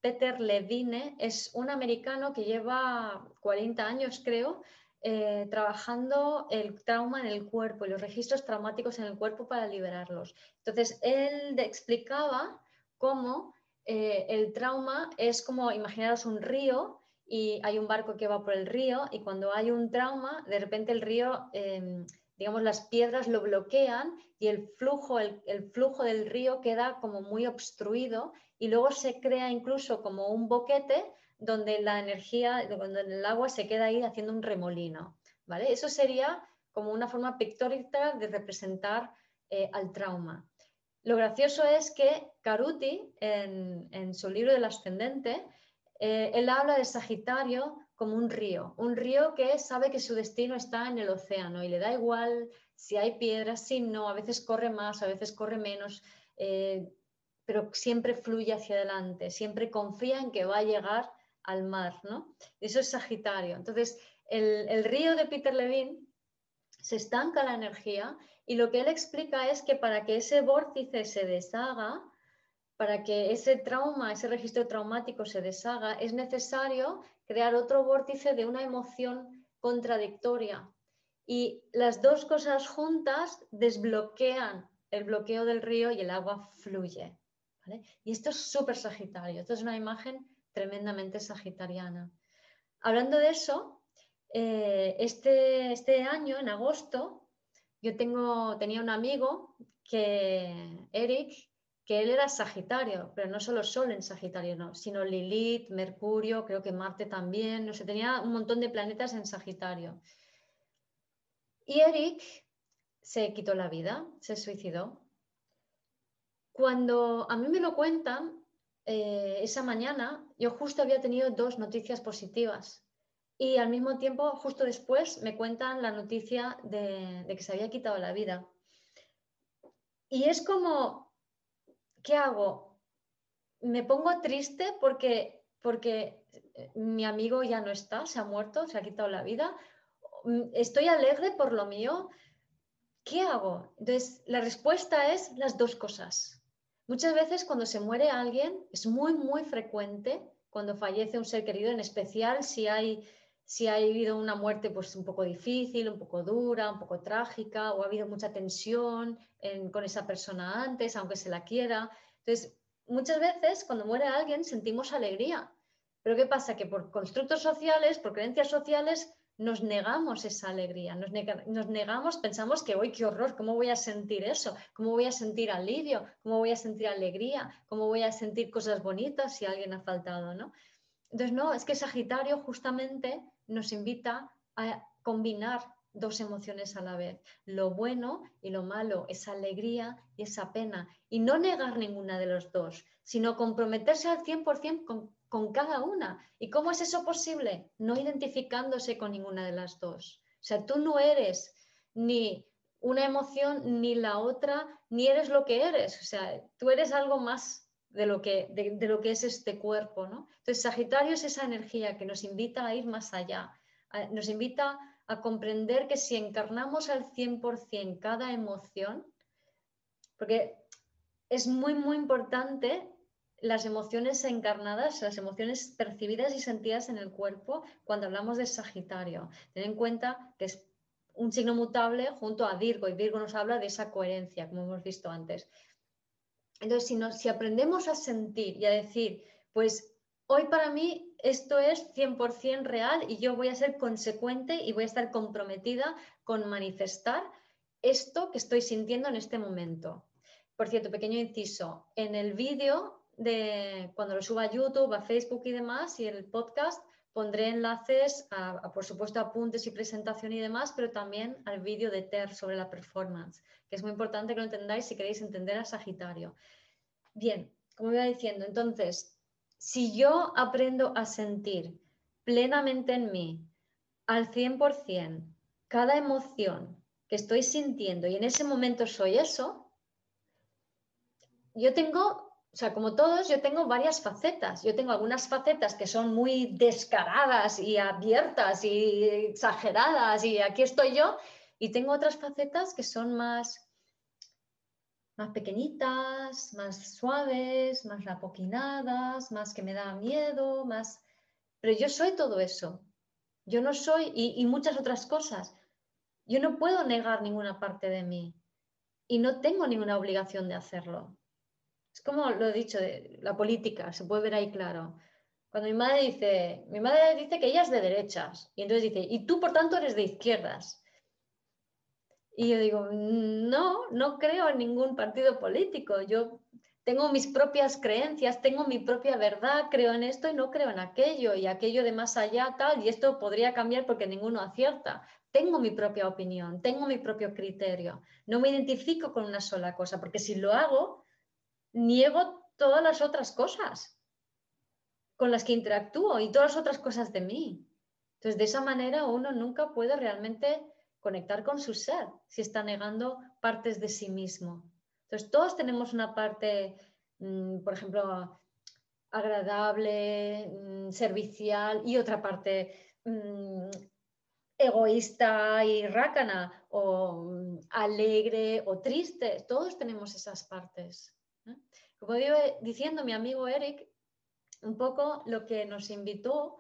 Peter Levine es un americano que lleva 40 años, creo, eh, trabajando el trauma en el cuerpo y los registros traumáticos en el cuerpo para liberarlos. Entonces, él explicaba cómo eh, el trauma es como, imaginaros un río y hay un barco que va por el río y cuando hay un trauma, de repente el río, em, digamos, las piedras lo bloquean y el flujo, el, flujo del río queda como muy obstruido y luego se crea incluso como un boquete donde la energía, donde el agua se queda ahí haciendo un remolino. ¿vale? Eso sería como una forma pictórica de representar eh, al trauma. Lo gracioso es que Caruti, en, en su libro del ascendente, eh, él habla de Sagitario como un río, un río que sabe que su destino está en el océano y le da igual si hay piedras, si no, a veces corre más, a veces corre menos, eh, pero siempre fluye hacia adelante, siempre confía en que va a llegar al mar, ¿no? Eso es Sagitario. Entonces, el, el río de Peter Levine se estanca la energía y lo que él explica es que para que ese vórtice se deshaga, para que ese trauma, ese registro traumático se deshaga, es necesario crear otro vórtice de una emoción contradictoria. Y las dos cosas juntas desbloquean el bloqueo del río y el agua fluye. Y esto es súper sagitario, esto es una imagen tremendamente sagitariana. hablando de eso, eh, este, este año, en agosto, yo tengo, tenía un amigo que, Eric, que él era Sagitario, pero no solo Sol en Sagitario, no, sino Lilith, Mercurio, creo que Marte también, no sé, tenía un montón de planetas en Sagitario. Y Eric se quitó la vida, se suicidó. Cuando a mí me lo cuentan, eh, esa mañana yo justo había tenido dos noticias positivas y al mismo tiempo, justo después, me cuentan la noticia de, de que se había quitado la vida. Y es como, ¿qué hago? Me pongo triste porque, porque mi amigo ya no está, se ha muerto, se ha quitado la vida. Estoy alegre por lo mío. ¿Qué hago? Entonces, la respuesta es las dos cosas. Muchas veces cuando se muere alguien, es muy, muy frecuente cuando fallece un ser querido, en especial si hay, si ha habido una muerte pues un poco difícil, un poco dura, un poco trágica, o ha habido mucha tensión con esa persona antes, aunque se la quiera. Entonces, muchas veces cuando muere alguien sentimos alegría. Pero ¿qué pasa? Que por constructos sociales, por creencias sociales, nos negamos esa alegría, nos, negamos, pensamos que, hoy qué horror! ¿Cómo voy a sentir eso? ¿Cómo voy a sentir alivio? ¿Cómo voy a sentir alegría? ¿Cómo voy a sentir cosas bonitas si alguien ha faltado? ¿no? Entonces, no, es que Sagitario justamente nos invita a combinar dos emociones a la vez, lo bueno y lo malo, esa alegría y esa pena, y no negar ninguna de los dos, sino comprometerse al 100% con con cada una. ¿Y cómo es eso posible? No identificándose con ninguna de las dos. O sea, tú no eres ni una emoción ni la otra, ni eres lo que eres. O sea, tú eres algo más de lo que, de, lo que es este cuerpo, ¿no? Entonces, Sagitario es esa energía que nos invita a ir más allá, nos invita a comprender que si encarnamos al 100% cada emoción, porque es muy, muy importante las emociones encarnadas, las emociones percibidas y sentidas en el cuerpo cuando hablamos de Sagitario. Ten en cuenta que es un signo mutable junto a Virgo y Virgo nos habla de esa coherencia, como hemos visto antes. Entonces, si, aprendemos a sentir y a decir, pues hoy para mí esto es 100% real y yo voy a ser consecuente y voy a estar comprometida con manifestar esto que estoy sintiendo en este momento. Por cierto, pequeño inciso, en el vídeo de cuando lo suba a YouTube, a Facebook y demás, y el podcast, pondré enlaces a, por supuesto, apuntes y presentación y demás, pero también al vídeo de TER sobre la performance, que es muy importante que lo entendáis si queréis entender a Sagitario. Bien, como iba diciendo, entonces, si yo aprendo a sentir plenamente en mí, al 100%, cada emoción que estoy sintiendo y en ese momento soy eso, yo tengo o sea, como todos, yo tengo varias facetas. Yo tengo algunas facetas que son muy descaradas y abiertas y exageradas y aquí estoy yo. Y tengo otras facetas que son más, más pequeñitas, más suaves, más rapoquinadas, más que me da miedo, más... Pero yo soy todo eso. Yo no soy, y, y muchas otras cosas. Yo no puedo negar ninguna parte de mí y no tengo ninguna obligación de hacerlo. Es como lo he dicho, de la política, se puede ver ahí claro. Cuando mi madre dice, mi madre dice que ella es de derechas, y entonces dice, y tú por tanto eres de izquierdas. Y yo digo, no, no creo en ningún partido político. Yo tengo mis propias creencias, tengo mi propia verdad, creo en esto y no creo en aquello, y aquello de más allá tal, y esto podría cambiar porque ninguno acierta. Tengo mi propia opinión, tengo mi propio criterio. No me identifico con una sola cosa, porque si lo hago, niego todas las otras cosas con las que interactúo y todas las otras cosas de mí. Entonces, de esa manera uno nunca puede realmente conectar con su ser si está negando partes de sí mismo. Entonces, todos tenemos una parte, mm, por ejemplo, agradable, mm, servicial y otra parte mm, egoísta y rácana o alegre o triste. Todos tenemos esas partes. Como iba diciendo mi amigo Eric, un poco lo que nos invitó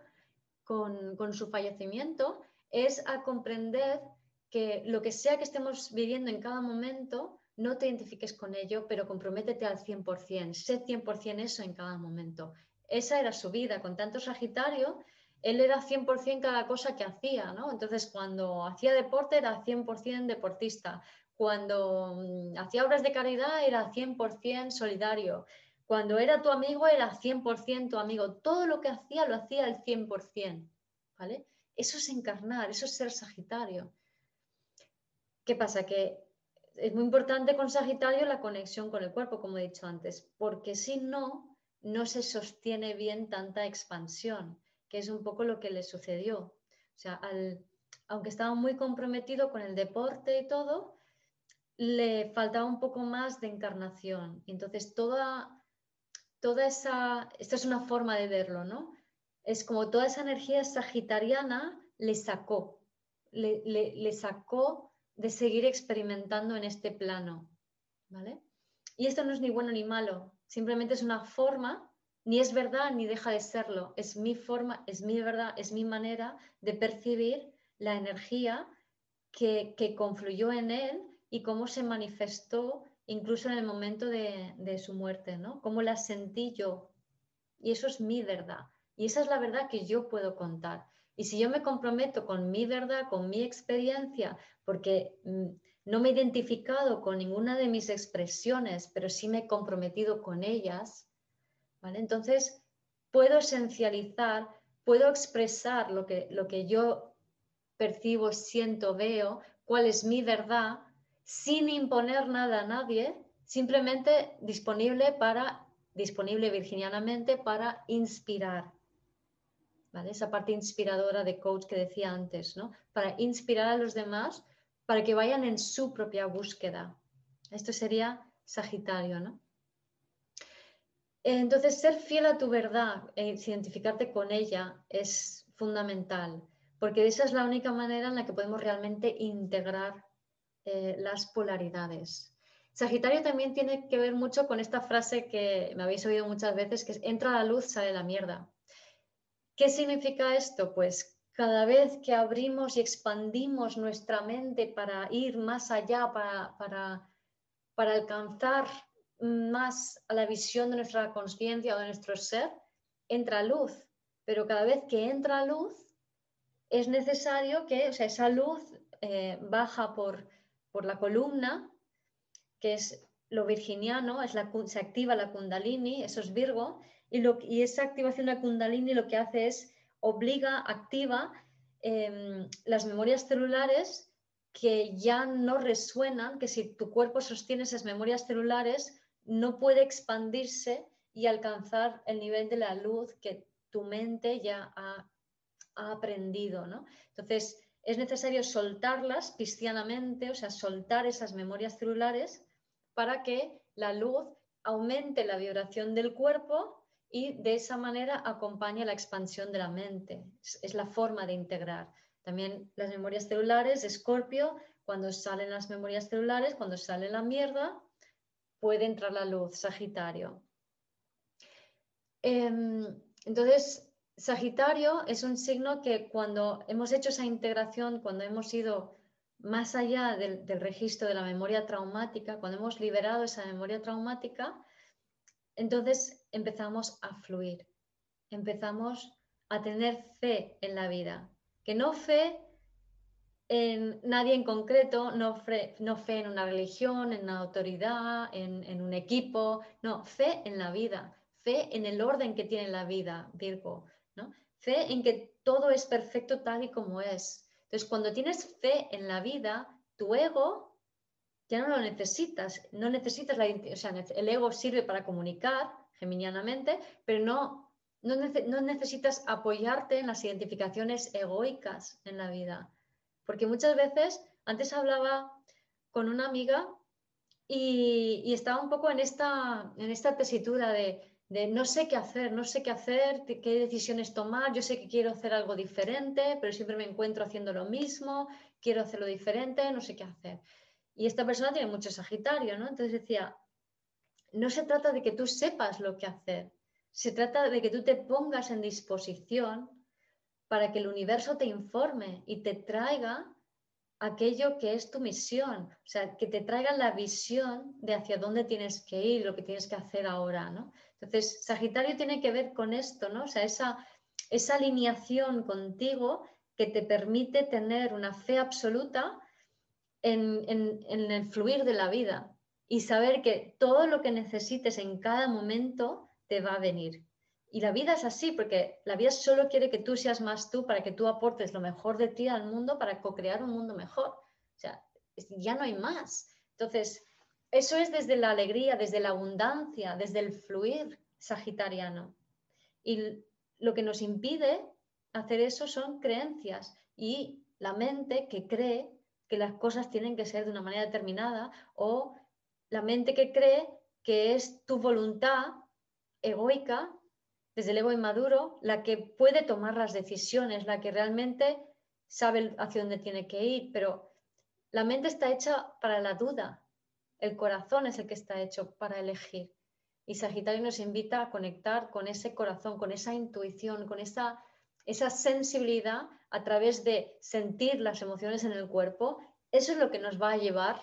con, su fallecimiento es a comprender que lo que sea que estemos viviendo en cada momento, no te identifiques con ello, pero comprométete al 100%, sé 100% eso en cada momento. Esa era su vida con tanto Sagitario él era 100% cada cosa que hacía, ¿no? Entonces, cuando hacía deporte era 100% deportista, cuando mm, hacía obras de caridad era 100% solidario, cuando era tu amigo era 100% tu amigo, todo lo que hacía lo hacía al 100%, ¿vale? Eso es encarnar, eso es ser Sagitario. ¿Qué pasa? Que es muy importante con Sagitario la conexión con el cuerpo, como he dicho antes, porque si no, no se sostiene bien tanta expansión que es un poco lo que le sucedió. O sea, aunque estaba muy comprometido con el deporte y todo, le faltaba un poco más de encarnación. entonces toda, toda esa, esta es una forma de verlo, ¿no? Es como toda esa energía sagitariana le sacó, le, le sacó de seguir experimentando en este plano, ¿vale? Y esto no es ni bueno ni malo, simplemente es una forma ni es verdad ni deja de serlo. Es mi forma, es mi verdad, es mi manera de percibir la energía que, confluyó en él y cómo se manifestó incluso en el momento de, su muerte, ¿no? Cómo la sentí yo. Y eso es mi verdad. Y esa es la verdad que yo puedo contar. Y si yo me comprometo con mi verdad, con mi experiencia, porque mm, no me he identificado con ninguna de mis expresiones, pero sí me he comprometido con ellas, entonces, puedo esencializar, puedo expresar lo que, lo que yo percibo, siento, veo, cuál es mi verdad, sin imponer nada a nadie, simplemente disponible para, disponible virginianamente para inspirar. Esa parte inspiradora de coach que decía antes, ¿no? Para inspirar a los demás para que vayan en su propia búsqueda. Esto sería Sagitario, ¿no? Entonces, ser fiel a tu verdad e identificarte con ella es fundamental, porque esa es la única manera en la que podemos realmente integrar eh, las polaridades. Sagitario también tiene que ver mucho con esta frase que me habéis oído muchas veces, que es entra la luz, sale la mierda. ¿Qué significa esto? Pues cada vez que abrimos y expandimos nuestra mente para ir más allá, para, para, para alcanzar más a la visión de nuestra conciencia o de nuestro ser, entra luz. Pero cada vez que entra luz, es necesario que o sea, esa luz eh, baja por, por, la columna, que es lo virginiano, es la, se activa la kundalini, eso es Virgo, y, lo, y esa activación de la kundalini lo que hace es obliga, activa em, las memorias celulares que ya no resuenan, que si tu cuerpo sostiene esas memorias celulares, no puede expandirse y alcanzar el nivel de la luz que tu mente ya ha, aprendido, ¿no? Entonces, es necesario soltarlas piscianamente, o sea, soltar esas memorias celulares para que la luz aumente la vibración del cuerpo y de esa manera acompañe la expansión de la mente. Es, la forma de integrar. También las memorias celulares, Escorpio, cuando salen las memorias celulares, cuando sale la mierda, puede entrar la luz, Sagitario. Em, entonces, Sagitario es un signo que cuando hemos hecho esa integración, cuando hemos ido más allá del, registro de la memoria traumática, cuando hemos liberado esa memoria traumática, entonces empezamos a fluir, empezamos a tener fe en la vida, que no fe en nadie en concreto, no fe, en una religión, en una autoridad, en, un equipo, no, fe en la vida, fe en el orden que tiene la vida, Virgo. Fe en que todo es perfecto tal y como es. Entonces, cuando tienes fe en la vida, tu ego ya no lo necesitas, no necesitas la, o sea, el ego sirve para comunicar geminianamente, pero no, no, no necesitas apoyarte en las identificaciones egoicas en la vida. Porque muchas veces, antes hablaba con una amiga y, estaba un poco en esta, en esta tesitura de, no sé qué hacer, no sé qué hacer, qué decisiones tomar, yo sé que quiero hacer algo diferente, pero siempre me encuentro haciendo lo mismo, quiero hacerlo diferente, no sé qué hacer. Y esta persona tiene mucho Sagitario, ¿no? Entonces decía, no se trata de que tú sepas lo que hacer, se trata de que tú te pongas en disposición para que el universo te informe y te traiga aquello que es tu misión, o sea, que te traiga la visión de hacia dónde tienes que ir, lo que tienes que hacer ahora, ¿no? Entonces, Sagitario tiene que ver con esto, ¿no? O sea, esa, esa alineación contigo que te permite tener una fe absoluta en, en el fluir de la vida y saber que todo lo que necesites en cada momento te va a venir. Y la vida es así, porque la vida solo quiere que tú seas más tú para que tú aportes lo mejor de ti al mundo para co-crear un mundo mejor. O sea, ya no hay más. Entonces, eso es desde la alegría, desde la abundancia, desde el fluir sagitariano. Y lo que nos impide hacer eso son creencias y la mente que cree que las cosas tienen que ser de una manera determinada o la mente que cree que es tu voluntad egoica desde el ego inmaduro, la que puede tomar las decisiones, la que realmente sabe hacia dónde tiene que ir, pero la mente está hecha para la duda, el corazón es el que está hecho para elegir. Y Sagitario nos invita a conectar con ese corazón, con esa intuición, con esa, esa sensibilidad a través de sentir las emociones en el cuerpo. Eso es lo que nos va a llevar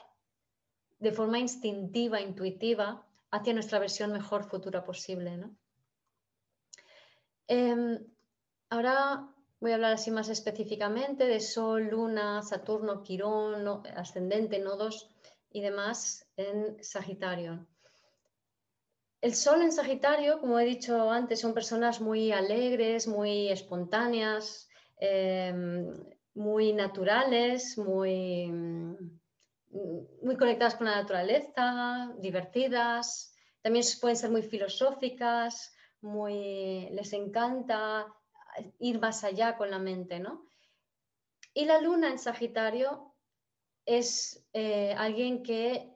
de forma instintiva, intuitiva, hacia nuestra versión mejor futura posible. Em, ahora voy a hablar así más específicamente de Sol, Luna, Saturno, Quirón, ascendente, nodos y demás en Sagitario. El Sol en Sagitario, como he dicho antes, son personas muy alegres, muy espontáneas, em, muy naturales, muy, muy conectadas con la naturaleza, divertidas. También pueden ser muy filosóficas, muy, les encanta ir más allá con la mente, ¿no? Y la luna en Sagitario es eh, alguien que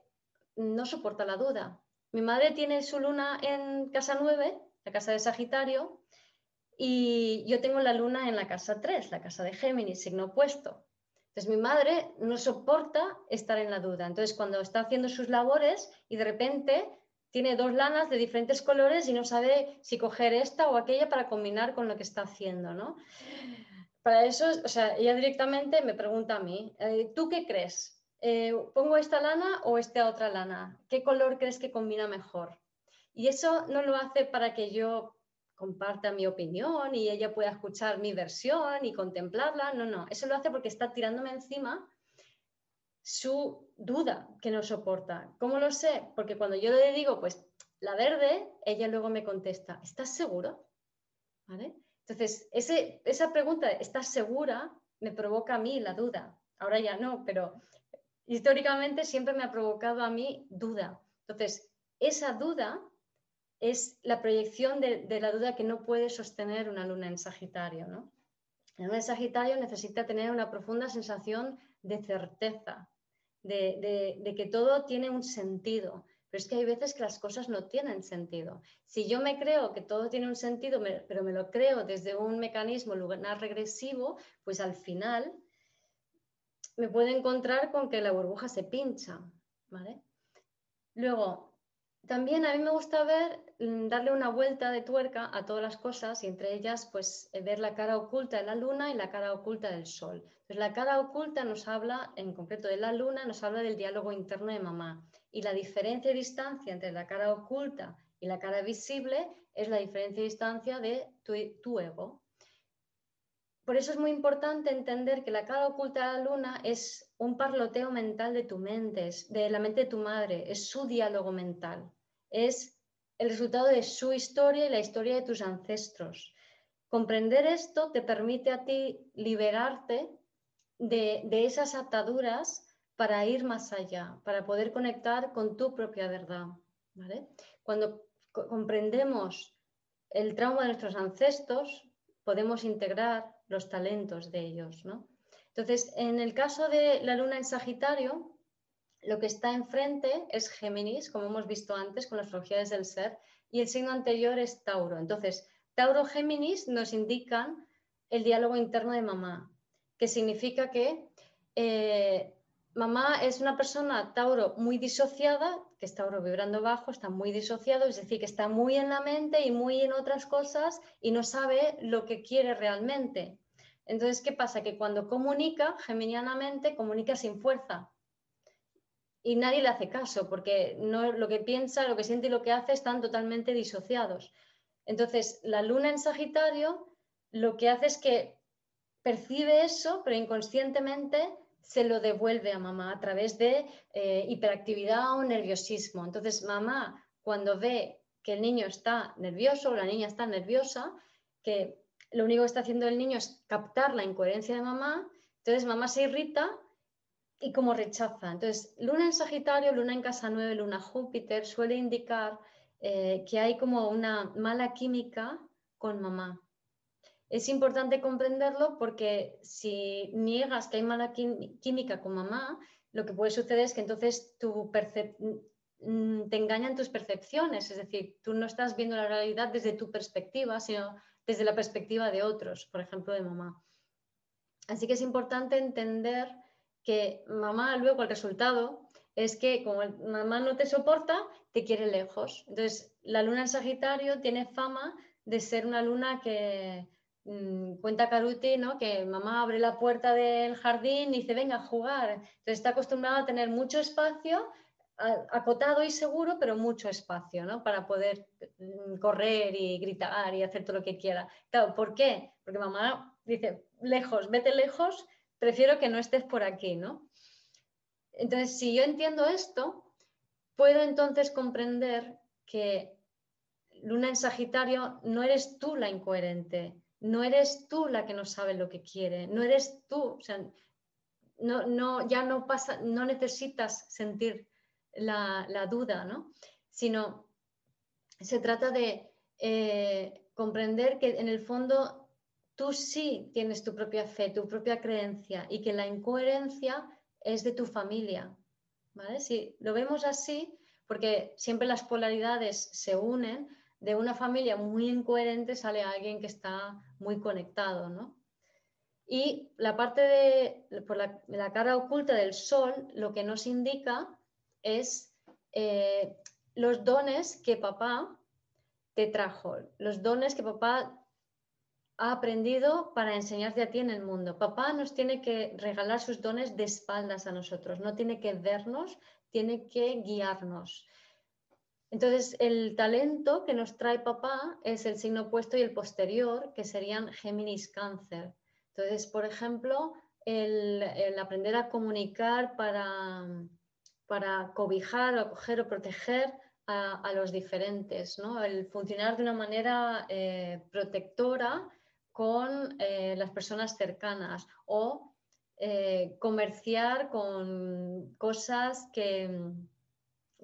no soporta la duda. Mi madre tiene su luna en casa 9, la casa de Sagitario, y yo tengo la luna en la casa 3, la casa de Géminis, signo opuesto. Entonces mi madre no soporta estar en la duda. Entonces cuando está haciendo sus labores y de repente tiene dos lanas de diferentes colores y no sabe si coger esta o aquella para combinar con lo que está haciendo, ¿no? Para eso, o sea, ella directamente me pregunta a mí, eh, ¿tú qué crees? Eh, ¿Pongo esta lana o esta otra lana? ¿Qué color crees que combina mejor? Y eso no lo hace para que yo comparta mi opinión y ella pueda escuchar mi versión y contemplarla, no, no, eso lo hace porque está tirándome encima su duda que no soporta. ¿Cómo lo sé? Porque cuando yo le digo, pues la verde, ella luego me contesta, ¿estás seguro? ¿Vale? Entonces, esa pregunta, ¿estás segura? me provoca a mí la duda. Ahora ya no, pero históricamente siempre me ha provocado a mí duda. Entonces, esa duda es la proyección de, la duda que no puede sostener una luna en Sagitario. ¿no? La luna en Sagitario necesita tener una profunda sensación de certeza, de, que todo tiene un sentido. Pero es que hay veces que las cosas no tienen sentido. Si yo me creo que todo tiene un sentido, pero me lo creo desde un mecanismo lunar regresivo, pues al final me puedo encontrar con que la burbuja se pincha. ¿vale? Luego, también a mí me gusta ver, mm, darle una vuelta de tuerca a todas las cosas y entre ellas, pues, eh, ver la cara oculta de la luna y la cara oculta del sol. Entonces, la cara oculta nos habla, en concreto de la luna, nos habla del diálogo interno de mamá. Y la diferencia de distancia entre la cara oculta y la cara visible es la diferencia de distancia de tu, ego. Por eso es muy importante entender que la cara oculta de la luna es un parloteo mental de tu mente, de la mente de tu madre, es su diálogo mental, es el resultado de su historia y la historia de tus ancestros. Comprender esto te permite a ti liberarte de, esas ataduras para ir más allá, para poder conectar con tu propia verdad. Cuando comprendemos el trauma de nuestros ancestros, podemos integrar los talentos de ellos. ¿no? Entonces, en el caso de la luna en Sagitario, lo que está enfrente es Géminis, como hemos visto antes con las astrologías del ser, y el signo anterior es Tauro. Entonces, Tauro-Géminis nos indican el diálogo interno de mamá, que significa que eh, mamá es una persona Tauro muy disociada, que es Tauro vibrando bajo, está muy disociado, es decir, que está muy en la mente y muy en otras cosas y no sabe lo que quiere realmente. Entonces, ¿qué pasa? Que cuando comunica, geminianamente, comunica sin fuerza. Y nadie le hace caso, porque no, lo que piensa, lo que siente y lo que hace están totalmente disociados. Entonces, la luna en Sagitario lo que hace es que percibe eso, pero inconscientemente se lo devuelve a mamá a través de eh, hiperactividad o nerviosismo. Entonces, mamá, cuando ve que el niño está nervioso o la niña está nerviosa, que lo único que está haciendo el niño es captar la incoherencia de mamá, entonces mamá se irrita y como rechaza. Entonces, luna en Sagitario, luna en casa 9, luna Júpiter suele indicar eh, que hay como una mala química con mamá. Es importante comprenderlo porque si niegas que hay mala química con mamá, lo que puede suceder es que entonces tu mm, te engañan tus percepciones, es decir, tú no estás viendo la realidad desde tu perspectiva, sino desde la perspectiva de otros, por ejemplo, de mamá. Así que es importante entender que mamá luego el resultado es que como mamá no te soporta, te quiere lejos. Entonces, la luna en Sagitario tiene fama de ser una luna que mmm, cuenta Caruti, ¿no? Que mamá abre la puerta del jardín y dice, venga a jugar. Entonces está acostumbrada a tener mucho espacio, acotado y seguro, pero mucho espacio, ¿no? Para poder mm, correr y gritar y hacer todo lo que quiera. Claro, ¿por qué? Porque mamá dice, lejos, vete lejos, prefiero que no estés por aquí, ¿no? Entonces, si yo entiendo esto, puedo entonces comprender que Luna en Sagitario no eres tú la incoherente, no eres tú la que no sabe lo que quiere, no eres tú, o sea, no, no, ya no pasa, no necesitas sentir la, duda, ¿no? Sino se trata de eh, comprender que en el fondo tú sí tienes tu propia fe, tu propia creencia y que la incoherencia es de tu familia. ¿vale? Si lo vemos así, porque siempre las polaridades se unen, de una familia muy incoherente sale alguien que está muy conectado. ¿no? Y la parte de por la, cara oculta del sol lo que nos indica es eh, los dones que papá te trajo, los dones que papá ha aprendido para enseñarte a ti en el mundo. Papá nos tiene que regalar sus dones de espaldas a nosotros, no tiene que vernos, tiene que guiarnos. Entonces, el talento que nos trae papá es el signo opuesto y el posterior, que serían Géminis Cáncer. Entonces, por ejemplo, el, aprender a comunicar para, para cobijar, acoger o proteger a, los diferentes, ¿no? el funcionar de una manera eh, protectora con eh, las personas cercanas o eh, comerciar con cosas que,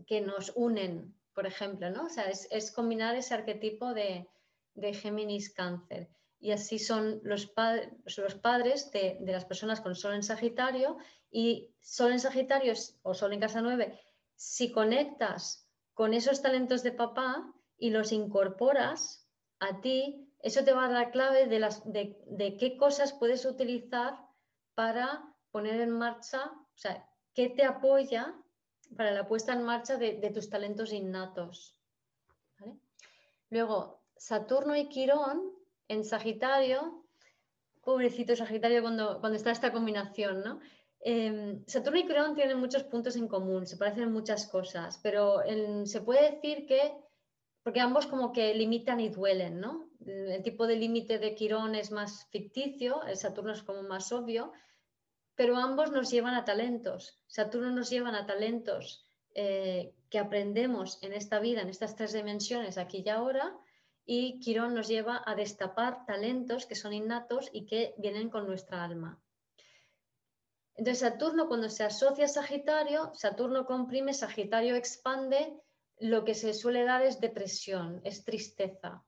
que, nos unen, por ejemplo, ¿no? O sea, es, combinar ese arquetipo de, de, Géminis Cáncer. Y así son los, padres de, de, las personas con Sol en Sagitario y Sol en Sagitario o Sol en Casa 9. Si conectas con esos talentos de papá y los incorporas a ti, eso te va a dar la clave de, las, de, qué cosas puedes utilizar para poner en marcha, o sea, qué te apoya para la puesta en marcha de, tus talentos innatos. Luego, Saturno y Quirón en Sagitario, pobrecito Sagitario cuando, cuando está esta combinación, ¿no? Em, Saturno y Quirón tienen muchos puntos en común, se parecen en muchas cosas, pero se puede decir que, porque ambos como que limitan y duelen, ¿no? el tipo de límite de Quirón es más ficticio, el Saturno es como más obvio, pero ambos nos llevan a talentos. Saturno nos llevan a talentos eh, que aprendemos en esta vida, en estas tres dimensiones, aquí y ahora, y Quirón nos lleva a destapar talentos que son innatos y que vienen con nuestra alma. Entonces, Saturno, cuando se asocia a Sagitario, Saturno comprime, Sagitario expande, lo que se suele dar es depresión, es tristeza.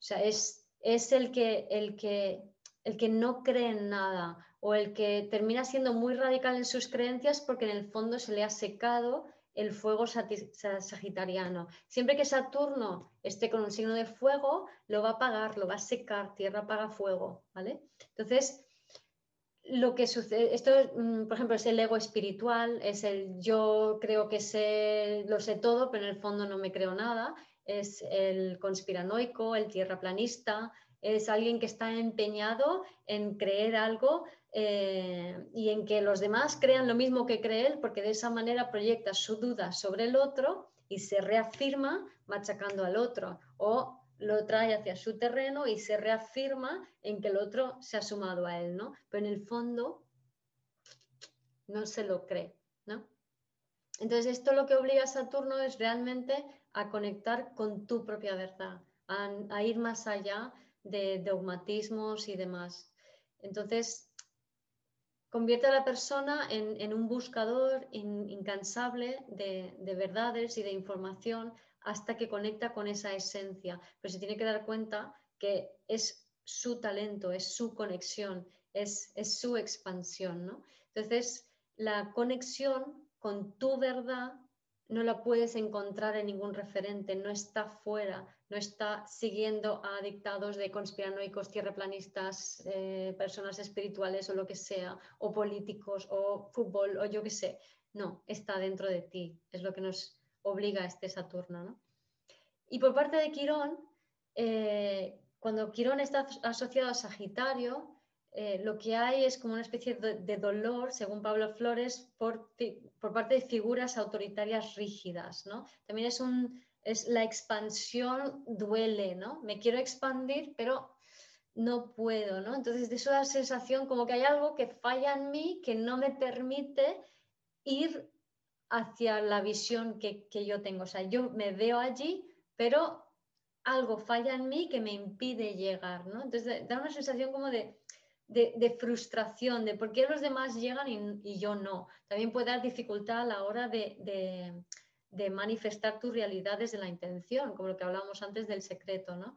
O sea, es, es el, que, el, que, el que no cree en nada o el que termina siendo muy radical en sus creencias porque en el fondo se le ha secado el fuego sagitariano. Siempre que Saturno esté con un signo de fuego, lo va a apagar, lo va a secar, tierra apaga fuego, ¿vale? Entonces, lo que sucede, esto, mm, por ejemplo, es el ego espiritual, es el yo creo que sé, lo sé todo, pero en el fondo no me creo nada es el conspiranoico, el tierraplanista, es alguien que está empeñado en creer algo eh, y en que los demás crean lo mismo que cree él, porque de esa manera proyecta su duda sobre el otro y se reafirma machacando al otro o lo trae hacia su terreno y se reafirma en que el otro se ha sumado a él, ¿no? Pero en el fondo no se lo cree, ¿no? Entonces, esto lo que obliga a Saturno es realmente a conectar con tu propia verdad, a, ir más allá de dogmatismos y demás. Entonces, convierte a la persona en, un buscador incansable de, verdades y de información hasta que conecta con esa esencia. Pero se tiene que dar cuenta que es su talento, es su conexión, es, es su expansión. Entonces, la conexión con tu verdad no la puedes encontrar en ningún referente, no está fuera, no está siguiendo a dictados de conspiranoicos, tierraplanistas, eh, personas espirituales o lo que sea, o políticos, o fútbol, o yo qué sé. No, está dentro de ti, es lo que nos obliga a este Saturno. Y por parte de Quirón, eh, cuando Quirón está asociado a Sagitario, eh, lo que hay es como una especie de, dolor, según Pablo Flores, por, parte de figuras autoritarias rígidas. ¿no? También es, un, es la expansión duele, ¿no? Me quiero expandir, pero no puedo, ¿no? Entonces, de la sensación como que hay algo que falla en mí que no me permite ir hacia la visión que, que yo tengo. O sea, yo me veo allí, pero algo falla en mí que me impide llegar, ¿no? Entonces, da una sensación como de de, frustración, de por qué los demás llegan y, yo no. También puede dar dificultad a la hora de, manifestar tus realidades de la intención, como lo que hablábamos antes del secreto, ¿no?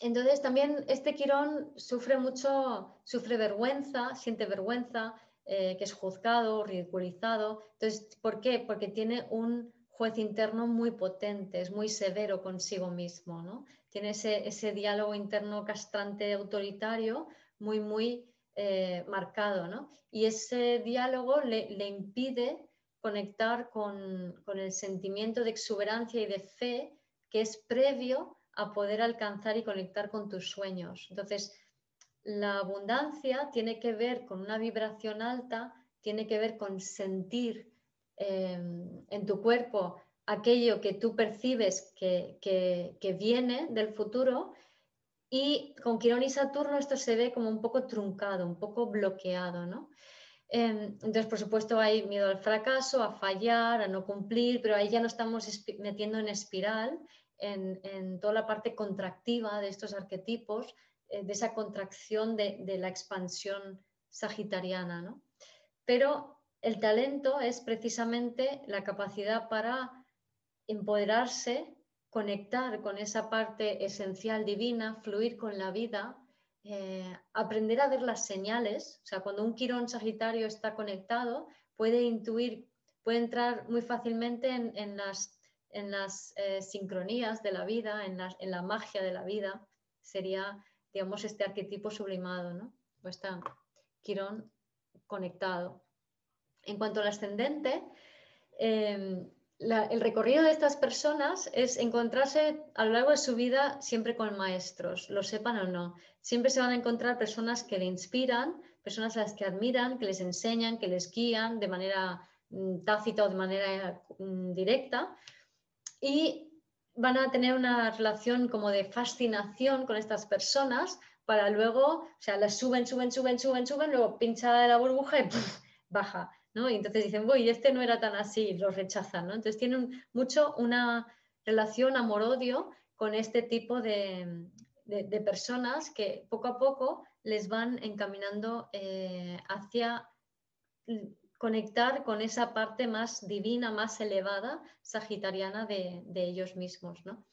Entonces también este Quirón sufre mucho, sufre vergüenza, siente vergüenza, eh, que es juzgado, ridiculizado. Entonces, ¿por qué? Porque tiene un juez interno muy potente, es muy severo consigo mismo, ¿no? Tiene ese, ese diálogo interno castrante autoritario muy, muy eh, marcado, ¿no? Y ese diálogo le, impide conectar con, el sentimiento de exuberancia y de fe que es previo a poder alcanzar y conectar con tus sueños. Entonces, la abundancia tiene que ver con una vibración alta, tiene que ver con sentir em, en tu cuerpo aquello que tú percibes que, que, viene del futuro y con Quirón y Saturno esto se ve como un poco truncado, un poco bloqueado, ¿no? Em, entonces, por supuesto, hay miedo al fracaso, a fallar, a no cumplir, pero ahí ya no estamos metiendo en espiral en, toda la parte contractiva de estos arquetipos, eh, de esa contracción de, de, la expansión sagitariana, ¿no? Pero el talento es precisamente la capacidad para empoderarse conectar con esa parte esencial divina, fluir con la vida, eh, aprender a ver las señales. O sea, cuando un quirón sagitario está conectado, puede intuir, puede entrar muy fácilmente en, las, en las eh, sincronías de la vida, en la, magia de la vida. Sería, digamos, este arquetipo sublimado, ¿no? O está quirón conectado. En cuanto al ascendente, eh, el recorrido de estas personas es encontrarse a lo largo de su vida siempre con maestros, lo sepan o no. Siempre se van a encontrar personas que le inspiran, personas a las que admiran, que les enseñan, que les guían de manera mm, tácita o de manera mm, directa. Y van a tener una relación como de fascinación con estas personas para luego, o sea, las suben, suben, suben, suben, suben, luego pincha la burbuja y baja. Y entonces dicen, voy, este no era tan así, los rechazan, ¿no? Entonces tienen mucho una relación amor-odio con este tipo de, personas que poco a poco les van encaminando eh, hacia conectar con esa parte más divina, más elevada, sagitariana de, ellos mismos, ¿no?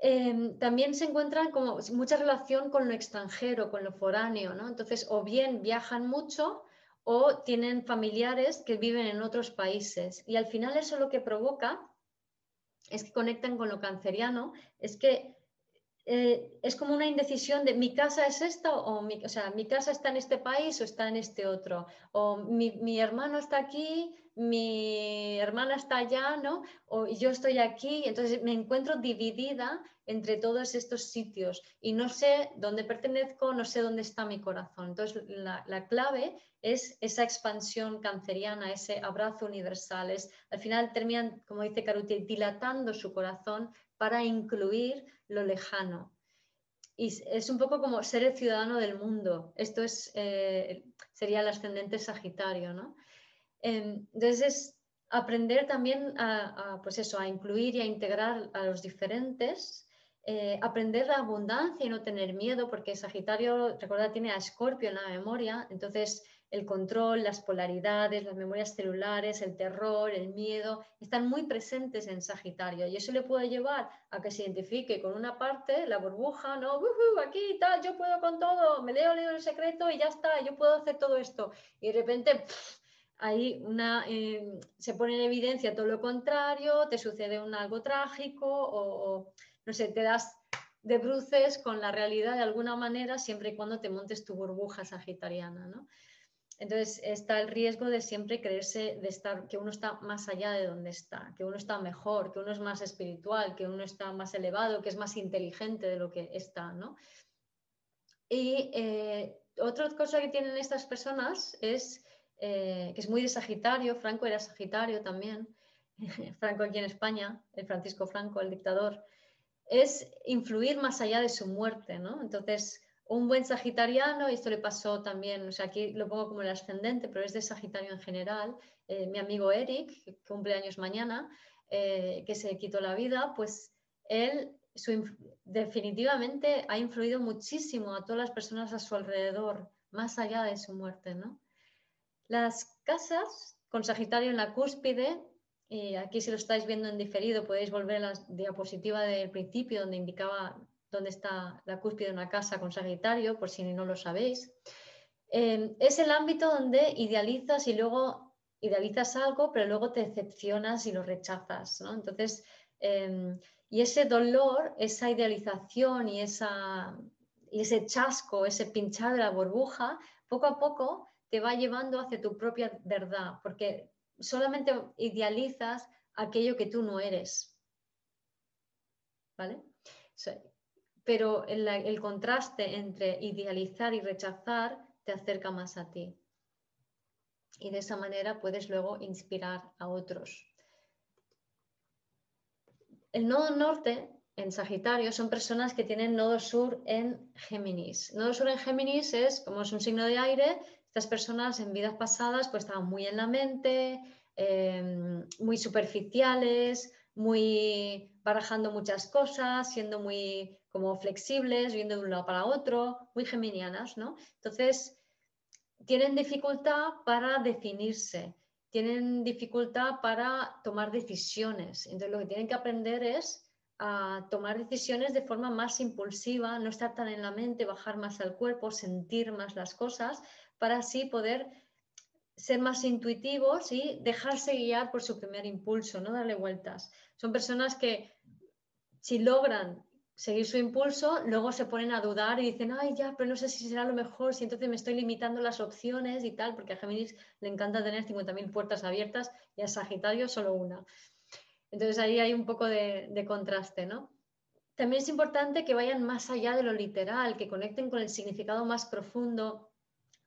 Em, también se encuentran como mucha relación con lo extranjero, con lo foráneo, ¿no? Entonces, o bien viajan mucho o tienen familiares que viven en otros países. Y al final eso lo que provoca es que conectan con lo canceriano, es que eh, es como una indecisión de mi casa es esta o, mi, o sea, mi casa está en este país o está en este otro, o mi, mi hermano está aquí, mi hermana está allá, ¿no? O yo estoy aquí, entonces me encuentro dividida entre todos estos sitios y no sé dónde pertenezco, no sé dónde está mi corazón. Entonces, la, clave es esa expansión canceriana, ese abrazo universal. Es, al final terminan, como dice Caruti, dilatando su corazón para incluir lo lejano. Y es un poco como ser el ciudadano del mundo. Esto es, eh, sería el ascendente Sagitario, ¿no? Em, entonces es aprender también a, pues eso, a incluir y a integrar a los diferentes, eh, aprender la abundancia y no tener miedo, porque Sagitario, recuerda, tiene a Escorpio en la memoria, entonces el control, las polaridades, las memorias celulares, el terror, el miedo, están muy presentes en Sagitario y eso le puede llevar a que se identifique con una parte, la burbuja, ¿no? aquí tal, yo puedo con todo, me leo, leo el secreto y ya está, yo puedo hacer todo esto. Y de repente ahí una, eh, se pone en evidencia todo lo contrario, te sucede un algo trágico o, no sé, te das de bruces con la realidad de alguna manera siempre y cuando te montes tu burbuja sagitariana, ¿no? Entonces está el riesgo de siempre creerse de estar, que uno está más allá de donde está, que uno está mejor, que uno es más espiritual, que uno está más elevado, que es más inteligente de lo que está, ¿no? Y eh, otra cosa que tienen estas personas es eh, que es muy de Sagitario, Franco era Sagitario también, Franco aquí en España, el Francisco Franco, el dictador, es influir más allá de su muerte, ¿no? Entonces, un buen sagitariano, y esto le pasó también, o sea, aquí lo pongo como el ascendente, pero es de Sagitario en general, eh, mi amigo Eric, que cumple años mañana, eh, que se quitó la vida, pues él definitivamente ha influido muchísimo a todas las personas a su alrededor, más allá de su muerte, ¿no? Las casas con Sagitario en la cúspide, y aquí si lo estáis viendo en diferido podéis volver a la diapositiva del principio donde indicaba dónde está la cúspide de una casa con Sagitario, por si no lo sabéis. Em, es el ámbito donde idealizas y luego idealizas algo, pero luego te decepcionas y lo rechazas. Entonces, em, y ese dolor, esa idealización y, esa, y ese chasco, ese pinchar de la burbuja, poco a poco te va llevando hacia tu propia verdad, porque solamente idealizas aquello que tú no eres. ¿Vale? Pero el, contraste entre idealizar y rechazar te acerca más a ti. Y de esa manera puedes luego inspirar a otros. El nodo norte en Sagitario son personas que tienen nodo sur en Géminis. Nodo sur en Géminis es, como es un signo de aire, estas personas en vidas pasadas pues estaban muy en la mente, em, muy superficiales, muy barajando muchas cosas, siendo muy como flexibles, viendo de un lado para otro, muy geminianas, ¿no? Entonces, tienen dificultad para definirse, tienen dificultad para tomar decisiones. Entonces, lo que tienen que aprender es a tomar decisiones de forma más impulsiva, no estar tan en la mente, bajar más al cuerpo, sentir más las cosas, para así poder ser más intuitivos y dejarse guiar por su primer impulso, no darle vueltas. Son personas que si logran seguir su impulso, luego se ponen a dudar y dicen, ay, ya, pero no sé si será lo mejor, si entonces me estoy limitando las opciones y tal, porque a Géminis le encanta tener 50.000 puertas abiertas y a Sagitario solo una. Entonces ahí hay un poco de, de contraste, ¿no? También es importante que vayan más allá de lo literal, que conecten con el significado más profundo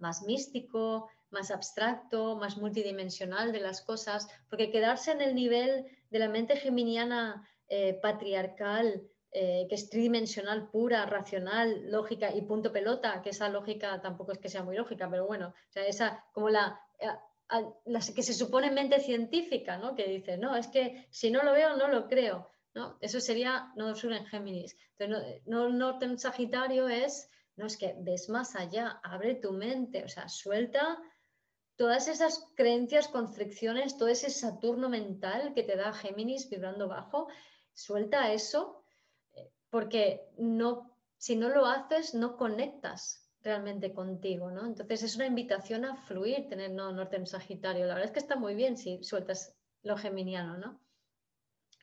más místico, más abstracto, más multidimensional de las cosas, porque quedarse en el nivel de la mente geminiana eh, patriarcal, eh, que es tridimensional, pura, racional, lógica y punto pelota, que esa lógica tampoco es que sea muy lógica, pero bueno, o sea, esa como la, eh, que se supone mente científica, ¿no? Que dice, no, es que si no lo veo, no lo creo, ¿no? Eso sería no sur en Géminis. Entonces, no, no norte en Sagitario es no, es que ves más allá, abre tu mente, o sea, suelta todas esas creencias, constricciones, todo ese Saturno mental que te da Géminis vibrando bajo, suelta eso, eh, porque no, si no lo haces, no conectas realmente contigo, ¿no? Entonces es una invitación a fluir, tener no, norte en Sagitario. La verdad es que está muy bien si sueltas lo geminiano, ¿no?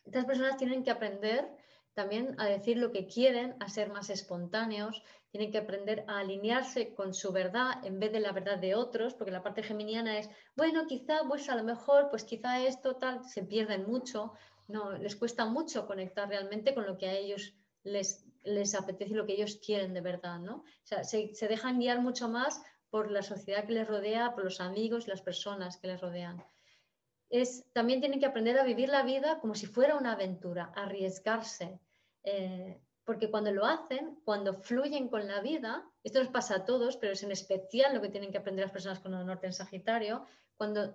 Estas personas tienen que aprender también a decir lo que quieren, a ser más espontáneos, tienen que aprender a alinearse con su verdad en vez de la verdad de otros, porque la parte geminiana es, bueno, quizá, pues a lo mejor, pues quizá esto tal, se pierden mucho, no, les cuesta mucho conectar realmente con lo que a ellos les, les apetece y lo que ellos quieren de verdad, ¿no? O sea, se, dejan guiar mucho más por la sociedad que les rodea, por los amigos las personas que les rodean. es, también tienen que aprender a vivir la vida como si fuera una aventura, arriesgarse. Eh, porque cuando lo hacen, cuando fluyen con la vida, esto nos pasa a todos, pero es en especial lo que tienen que aprender las personas con el norte en Sagitario, cuando,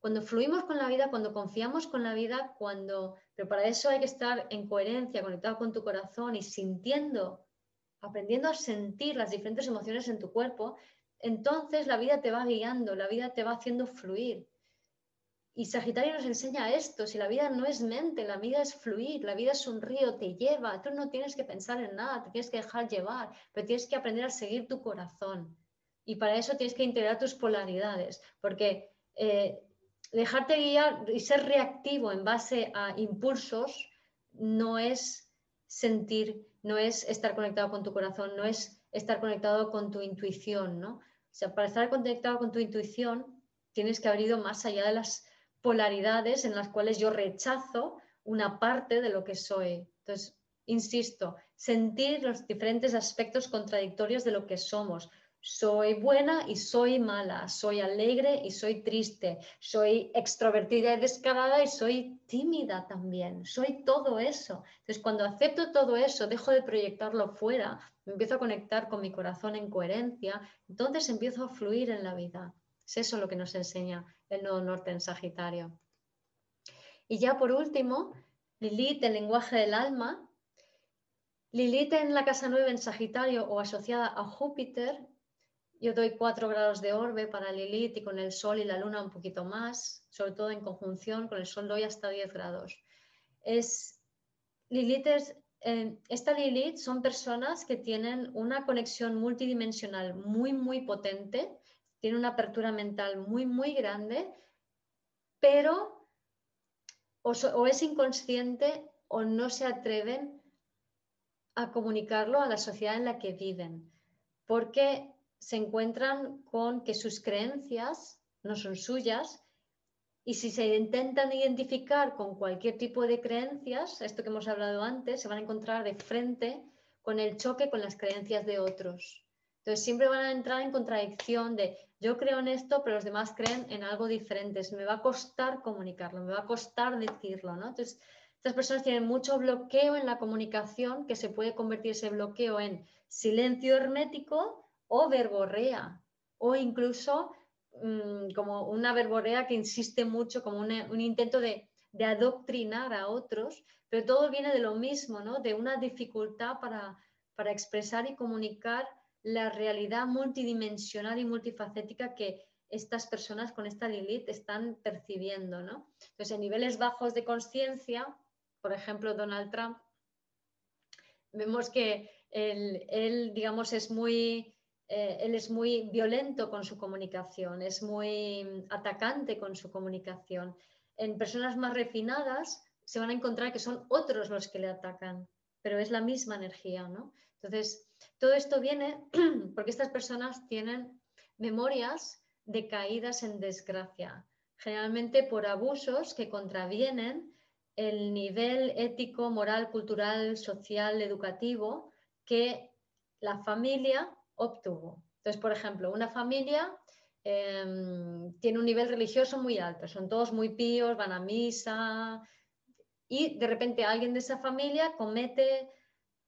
cuando fluimos con la vida, cuando confiamos con la vida, cuando, pero para eso hay que estar en coherencia, conectado con tu corazón y sintiendo, aprendiendo a sentir las diferentes emociones en tu cuerpo, entonces la vida te va guiando, la vida te va haciendo fluir. Y Sagitario nos enseña esto, si la vida no es mente, la vida es fluir, la vida es un río, te lleva, tú no tienes que pensar en nada, te tienes que dejar llevar, pero tienes que aprender a seguir tu corazón. Y para eso tienes que integrar tus polaridades, porque eh, dejarte guiar y ser reactivo en base a impulsos no es sentir, no es estar conectado con tu corazón, no es estar conectado con tu intuición, ¿no? O sea, para estar conectado con tu intuición tienes que haber ido más allá de las polaridades en las cuales yo rechazo una parte de lo que soy. Entonces, insisto, sentir los diferentes aspectos contradictorios de lo que somos. Soy buena y soy mala, soy alegre y soy triste, soy extrovertida y descarada y soy tímida también, soy todo eso. Entonces, cuando acepto todo eso, dejo de proyectarlo fuera, me empiezo a conectar con mi corazón en coherencia, entonces empiezo a fluir en la vida. Es eso lo que nos enseña el nodo norte en Sagitario. Y ya por último, Lilith, el lenguaje del alma. Lilith en la casa 9 en Sagitario o asociada a Júpiter. Yo doy 4 grados de orbe para Lilith y con el Sol y la Luna un poquito más, sobre todo en conjunción, con el Sol doy hasta 10 grados. Es, Lilith eh, esta Lilith son personas que tienen una conexión multidimensional muy, muy potente tiene una apertura mental muy, muy grande, pero o, es inconsciente o no se atreven a comunicarlo a la sociedad en la que viven, porque se encuentran con que sus creencias no son suyas y si se intentan identificar con cualquier tipo de creencias, esto que hemos hablado antes, se van a encontrar de frente con el choque con las creencias de otros. Entonces siempre van a entrar en contradicción de yo creo en esto, pero los demás creen en algo diferente. Me va a costar comunicarlo, me va a costar decirlo, ¿no? Entonces, estas personas tienen mucho bloqueo en la comunicación que se puede convertir ese bloqueo en silencio hermético o verborrea, o incluso mm, como una verborrea que insiste mucho, como un intento de, de, adoctrinar a otros, pero todo viene de lo mismo, ¿no? De una dificultad para, para expresar y comunicar la realidad multidimensional y multifacética que estas personas con esta Lilith están percibiendo, ¿no? Entonces, en niveles bajos de conciencia, por ejemplo, Donald Trump, vemos que él, digamos, es muy, eh, él es muy violento con su comunicación, es muy atacante con su comunicación. En personas más refinadas se van a encontrar que son otros los que le atacan, pero es la misma energía, ¿no? Entonces, todo esto viene porque estas personas tienen memorias de caídas en desgracia, generalmente por abusos que contravienen el nivel ético, moral, cultural, social, educativo que la familia obtuvo. Entonces, por ejemplo, una familia em, tiene un nivel religioso muy alto, son todos muy píos, van a misa y de repente alguien de esa familia comete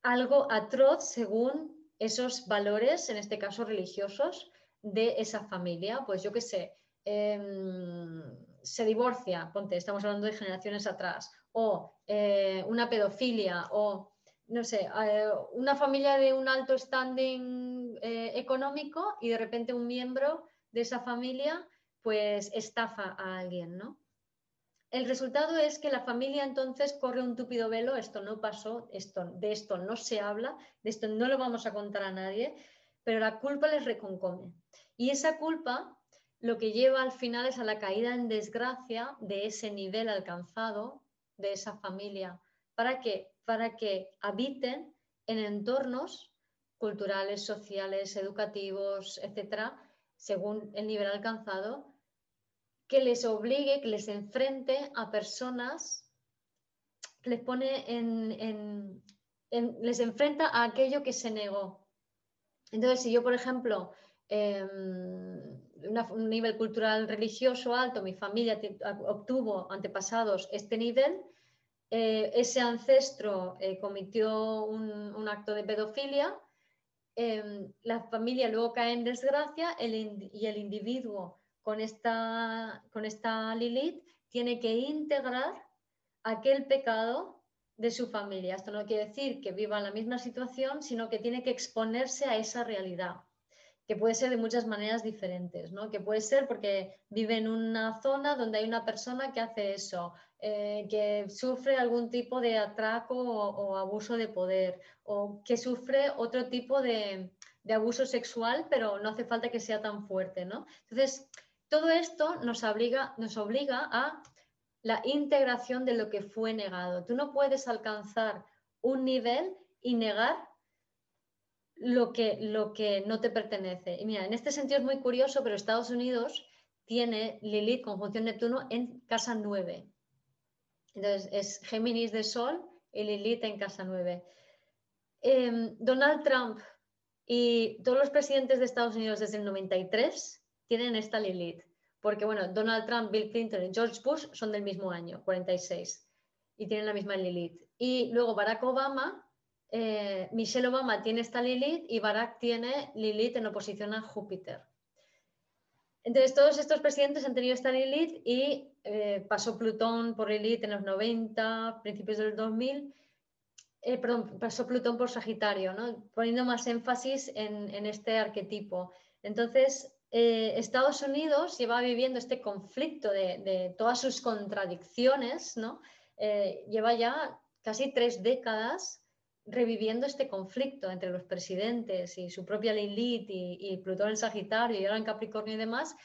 algo atroz según esos valores, en este caso religiosos, de esa familia. Pues yo qué sé, em, se divorcia, ponte, estamos hablando de generaciones atrás, o eh, una pedofilia, o no sé, eh, una familia de un alto standing eh, económico y de repente un miembro de esa familia pues estafa a alguien, ¿no? El resultado es que la familia entonces corre un túpido velo, esto no pasó, esto, de esto no se habla, de esto no lo vamos a contar a nadie, pero la culpa les reconcome. Y esa culpa lo que lleva al final es a la caída en desgracia de ese nivel alcanzado, de esa familia. ¿Para qué? Para que habiten en entornos culturales, sociales, educativos, etcétera, según el nivel alcanzado, que les obligue, que les enfrente a personas, les pone en, les enfrenta a aquello que se negó. Entonces, si yo, por ejemplo, em, un nivel cultural religioso alto, mi familia obtuvo antepasados este nivel, eh, ese ancestro eh, cometió un, acto de pedofilia, em, la familia luego cae en desgracia y el individuo con esta, con esta Lilith tiene que integrar aquel pecado de su familia. Esto no quiere decir que viva en la misma situación, sino que tiene que exponerse a esa realidad que puede ser de muchas maneras diferentes, ¿no? Que puede ser porque vive en una zona donde hay una persona que hace eso, eh, que sufre algún tipo de atraco o, abuso de poder, o que sufre otro tipo de, abuso sexual, pero no hace falta que sea tan fuerte, ¿no? Entonces, todo esto nos obliga, a la integración de lo que fue negado. Tú no puedes alcanzar un nivel y negar lo que, lo que no te pertenece. Y mira, en este sentido es muy curioso, pero Estados Unidos tiene Lilith conjunción Neptuno en casa 9. Entonces es Géminis de Sol y Lilith en casa 9. Em, Donald Trump y todos los presidentes de Estados Unidos desde el 93 tienen esta Lilith. Porque bueno, Donald Trump, Bill Clinton y George Bush son del mismo año, 46, y tienen la misma Lilith. Y luego Barack Obama eh, Michelle Obama tiene esta Lilith y Barack tiene Lilith en oposición a Júpiter. Entonces, todos estos presidentes han tenido esta Lilith y eh, pasó Plutón por Lilith en los 90, principios del 2000. Eh, perdón, pasó Plutón por Sagitario, poniendo más énfasis en, este arquetipo. Entonces, Estados Unidos lleva viviendo este conflicto de, de todas sus contradicciones, ¿no? lleva ya casi tres décadas reviviendo este conflicto entre los presidentes y su propia Lilith y, Plutón en Sagitario y ahora en Capricornio y demás,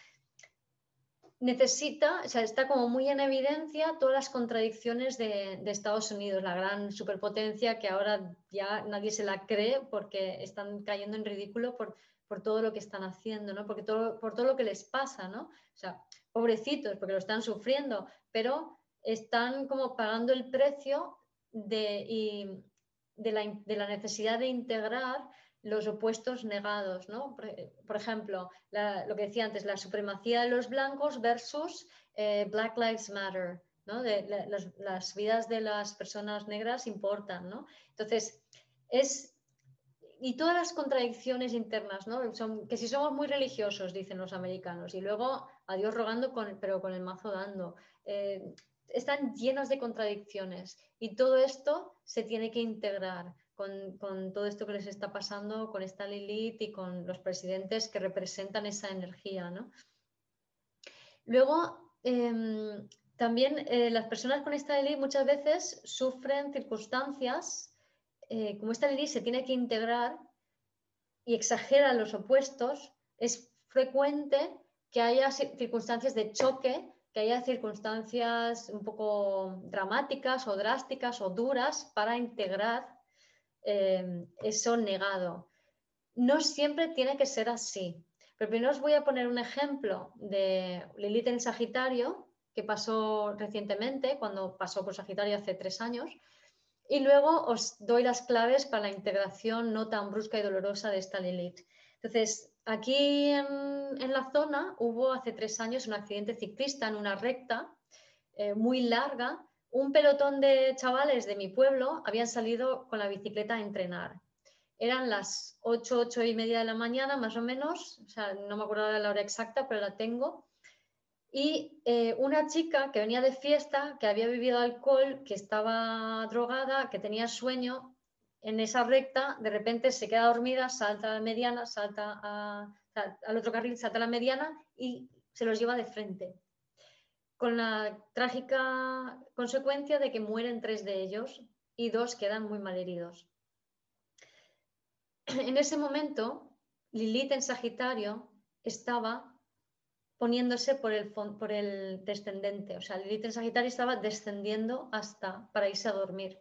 necesita, o sea, está como muy en evidencia todas las contradicciones de, Estados Unidos, la gran superpotencia que ahora ya nadie se la cree porque están cayendo en ridículo por, por todo lo que están haciendo, ¿no? Porque todo, por todo lo que les pasa, ¿no? O sea, pobrecitos, porque lo están sufriendo, pero están como pagando el precio de, de la, necesidad de integrar los opuestos negados, ¿no? Por, ejemplo, lo que decía antes, la supremacía de los blancos versus eh, Black Lives Matter, ¿no? las, vidas de las personas negras importan, ¿no? Entonces, es... Y todas las contradicciones internas, ¿no? Son, que si somos muy religiosos, dicen los americanos, y luego a Dios rogando, con, pero con el mazo dando. Eh, están llenos de contradicciones y todo esto se tiene que integrar con, todo esto que les está pasando con esta Lilith y con los presidentes que representan esa energía. Luego, em, también eh, las personas con esta Lilith muchas veces sufren circunstancias, eh, como esta Lilith se tiene que integrar y exagera los opuestos, es frecuente que haya circunstancias de choque que haya circunstancias un poco dramáticas o drásticas o duras para integrar eh, eso negado. No siempre tiene que ser así. Pero primero os voy a poner un ejemplo de Lilith en Sagitario, que pasó recientemente, cuando pasó por Sagitario hace tres años, y luego os doy las claves para la integración no tan brusca y dolorosa de esta Lilith. Entonces, Aquí en, la zona hubo hace tres años un accidente ciclista en una recta eh, muy larga. Un pelotón de chavales de mi pueblo habían salido con la bicicleta a entrenar. Eran las ocho, ocho y media de la mañana, más o menos, o sea, no me acuerdo de la hora exacta, pero la tengo. Y eh, una chica que venía de fiesta, que había bebido alcohol, que estaba drogada, que tenía sueño, en esa recta, de repente se queda dormida, salta a la mediana, salta al otro carril, salta a la mediana y se los lleva de frente. Con la trágica consecuencia de que mueren tres de ellos y dos quedan muy mal heridos. En ese momento, Lilith en Sagitario estaba poniéndose por el, por el descendente, o sea, Lilith en Sagitario estaba descendiendo hasta para irse a dormir.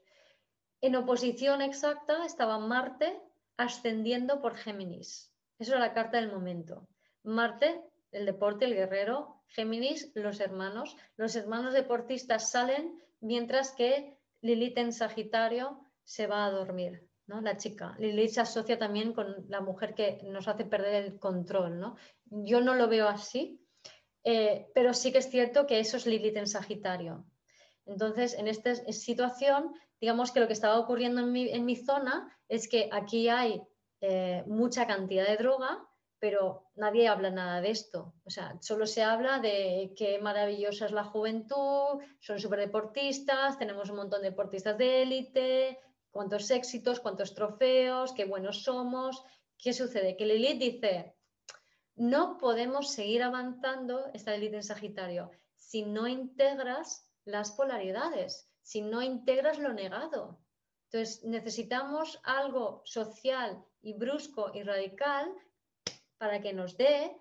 En oposición exacta estaba Marte ascendiendo por Géminis. Eso era la carta del momento. Marte, el deporte, el guerrero, Géminis, los hermanos. Los hermanos deportistas salen mientras que Lilith en Sagitario se va a dormir. ¿no? La chica. Lilith se asocia también con la mujer que nos hace perder el control, ¿no? Yo no lo veo así, eh, pero sí que es cierto que eso es Lilith en Sagitario. Entonces, en esta situación, digamos que lo que estaba ocurriendo en mi, zona es que aquí hay eh, mucha cantidad de droga, pero nadie habla nada de esto. O sea, solo se habla de qué maravillosa es la juventud, son súper deportistas, tenemos un montón de deportistas de élite, cuántos éxitos, cuántos trofeos, qué buenos somos. ¿Qué sucede? Que Lilith dice, no podemos seguir avanzando, esta Lilith en Sagitario, si no integras las polaridades, si no integras lo negado. Entonces, necesitamos algo social y brusco y radical para que nos dé,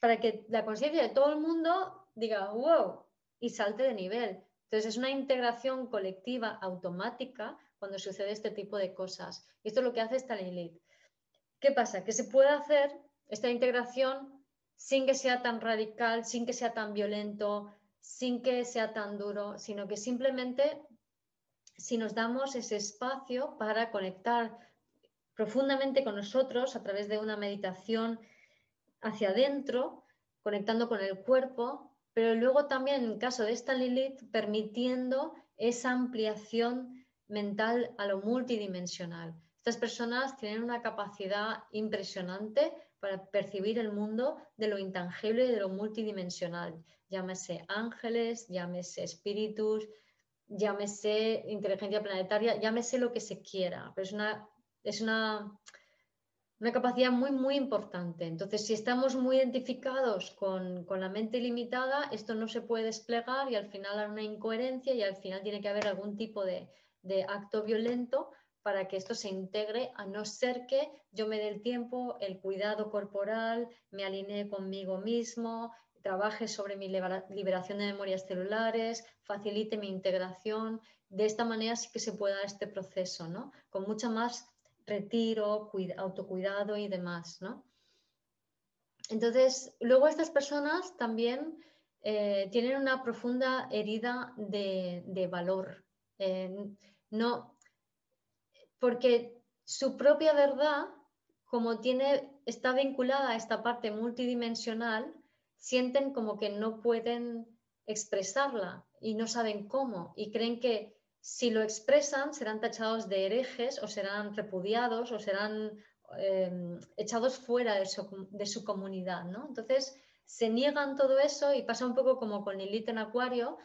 para que la conciencia de todo el mundo diga, wow, y salte de nivel. Entonces es una integración colectiva automática cuando sucede este tipo de cosas. Y esto es lo que hace esta Lilith. ¿Qué pasa? Que se puede hacer esta integración sin que sea tan radical, sin que sea tan violento, sin que sea tan duro, sino que simplemente si nos damos ese espacio para conectar profundamente con nosotros a través de una meditación hacia adentro, conectando con el cuerpo, pero luego también en el caso de esta Lilith, permitiendo esa ampliación mental a lo multidimensional. Estas personas tienen una capacidad impresionante para percibir el mundo de lo intangible y de lo multidimensional. Llámese ángeles, llámese espíritus, llámese inteligencia planetaria, llámese lo que se quiera. Pero es una, es una una capacidad muy, muy importante. Entonces, si estamos muy identificados con, la mente limitada, esto no se puede desplegar y al final hay una incoherencia y al final tiene que haber algún tipo de, acto violento para que esto se integre, a no ser que yo me dé el tiempo, el cuidado corporal, me alinee conmigo mismo, trabaje sobre mi liberación de memorias celulares, facilite mi integración. De esta manera sí que se puede dar este proceso, ¿no? Con mucha más retiro, autocuidado y demás, ¿no? Entonces, luego estas personas también eh, tienen una profunda herida de, valor. Eh, no, porque su propia verdad, como tiene, está vinculada a esta parte multidimensional, sienten como que no pueden expresarla y no saben cómo y creen que si lo expresan, serán tachados de herejes o serán repudiados o serán em, echados fuera de su, comunidad, ¿no? Entonces, se niegan todo eso y pasa un poco como con Lilith en Acuario,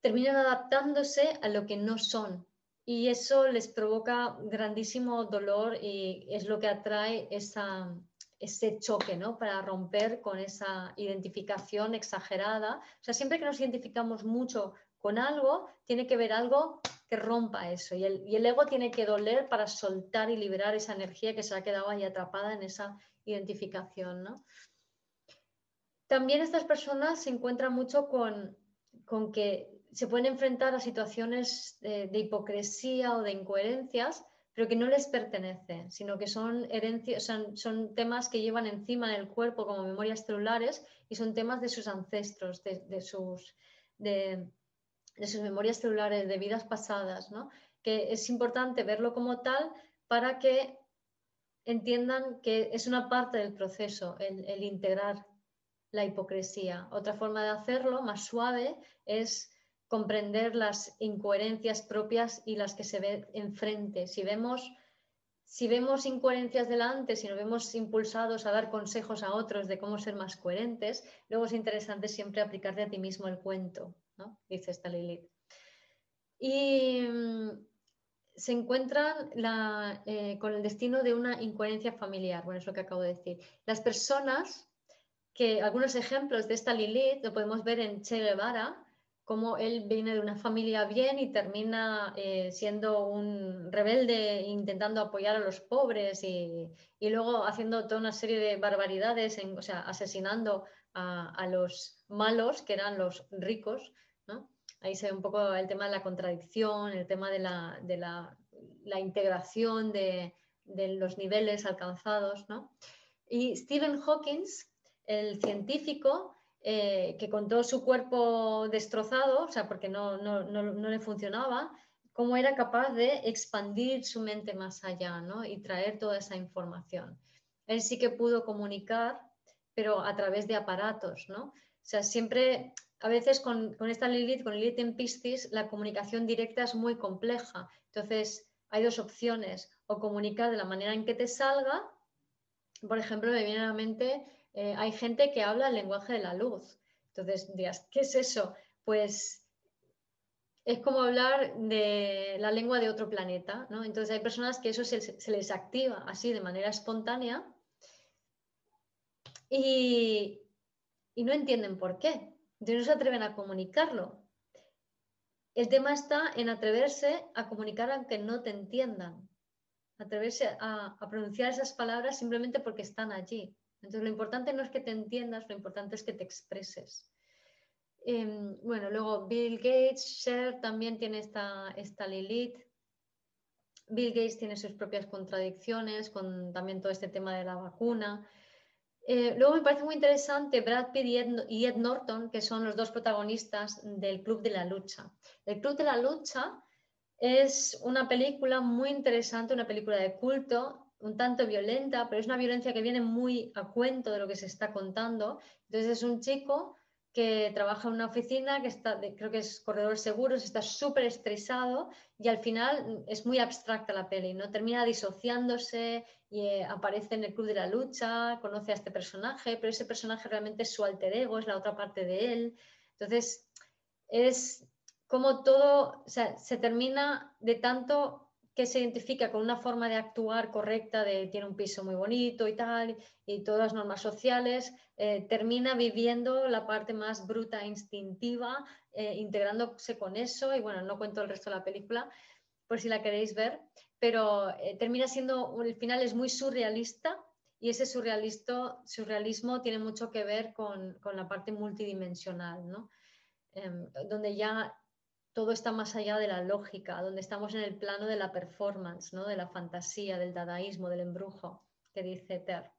terminan adaptándose a lo que no son. Y eso les provoca grandísimo dolor y es lo que atrae ese choque, ¿no? Para romper con esa identificación exagerada. O sea, siempre que nos identificamos mucho con algo, tiene que ver algo que rompa eso. Y el, ego tiene que doler para soltar y liberar esa energía que se ha quedado ahí atrapada en esa identificación. ¿no? También estas personas se encuentran mucho con, que se pueden enfrentar a situaciones de, hipocresía o de incoherencias, pero que no les pertenecen, sino que son, herencias, son, temas que llevan encima del cuerpo como memorias celulares y son temas de sus ancestros, de, sus, de, de sus memorias celulares de vidas pasadas, ¿no? que es importante verlo como tal para que entiendan que es una parte del proceso el, integrar la hipocresía. Otra forma de hacerlo, más suave, es comprender las incoherencias propias y las que se ven enfrente. Si vemos, si vemos incoherencias delante, si nos vemos impulsados a dar consejos a otros de cómo ser más coherentes, luego es interesante siempre aplicarte a ti mismo el cuento dice esta Lilith. Y mm, se encuentran eh, con el destino de una incoherencia familiar. Bueno, es lo que acabo de decir. Las personas que algunos ejemplos de esta Lilith lo podemos ver en Che Guevara, como él viene de una familia bien y termina eh, siendo un rebelde intentando apoyar a los pobres y, luego haciendo toda una serie de barbaridades, o sea, asesinando a, los malos, que eran los ricos, Ahí se ve un poco el tema de la contradicción, el tema de la, integración de, los niveles alcanzados. Y Stephen Hawking, el científico, eh, que con todo su cuerpo destrozado, o sea, porque no, no, le funcionaba, cómo era capaz de expandir su mente más allá ¿no? y traer toda esa información. Él sí que pudo comunicar, pero a través de aparatos, ¿no? O sea, siempre, a veces con, con esta Lilith, con Lilith en Piscis, la comunicación directa es muy compleja. Entonces, hay dos opciones, o comunicar de la manera en que te salga, por ejemplo, me viene a la mente, eh, hay gente que habla el lenguaje de la luz. Entonces dirás, ¿qué es eso? Pues es como hablar de la lengua de otro planeta, ¿no? Entonces hay personas que eso se, les activa así de manera espontánea y, y no entienden por qué. Entonces no se atreven a comunicarlo. El tema está en atreverse a comunicar aunque no te entiendan, atreverse a, pronunciar esas palabras simplemente porque están allí. Entonces lo importante no es que te entiendas, lo importante es que te expreses. Em, bueno, luego Bill Gates, Cher también tiene esta, esta Lilith. Bill Gates tiene sus propias contradicciones con también todo este tema de la vacuna. Eh, luego me parece muy interesante Brad Pitt y Ed, Norton, que son los dos protagonistas del Club de la Lucha. El Club de la Lucha es una película muy interesante, una película de culto, un tanto violenta, pero es una violencia que viene muy a cuento de lo que se está contando. Entonces es un chico que trabaja en una oficina, que está, creo que es corredor seguros, está súper estresado y al final es muy abstracta la peli, ¿no? Termina disociándose y eh, aparece en el club de la lucha, conoce a este personaje, pero ese personaje realmente es su alter ego, es la otra parte de él. Entonces, es como todo, se termina de tanto que se identifica con una forma de actuar correcta, tiene un piso muy bonito y tal, y todas las normas sociales, eh, termina viviendo la parte más bruta, e instintiva, eh, integrándose con eso, y bueno, no cuento el resto de la película, por si la queréis ver, pero eh, termina siendo, el final es muy surrealista, y ese surrealismo tiene mucho que ver con, con la parte multidimensional, ¿no? Em, donde ya todo está más allá de la lógica, donde estamos en el plano de la performance, ¿no? de la fantasía, del dadaísmo, del embrujo, que dice Ter.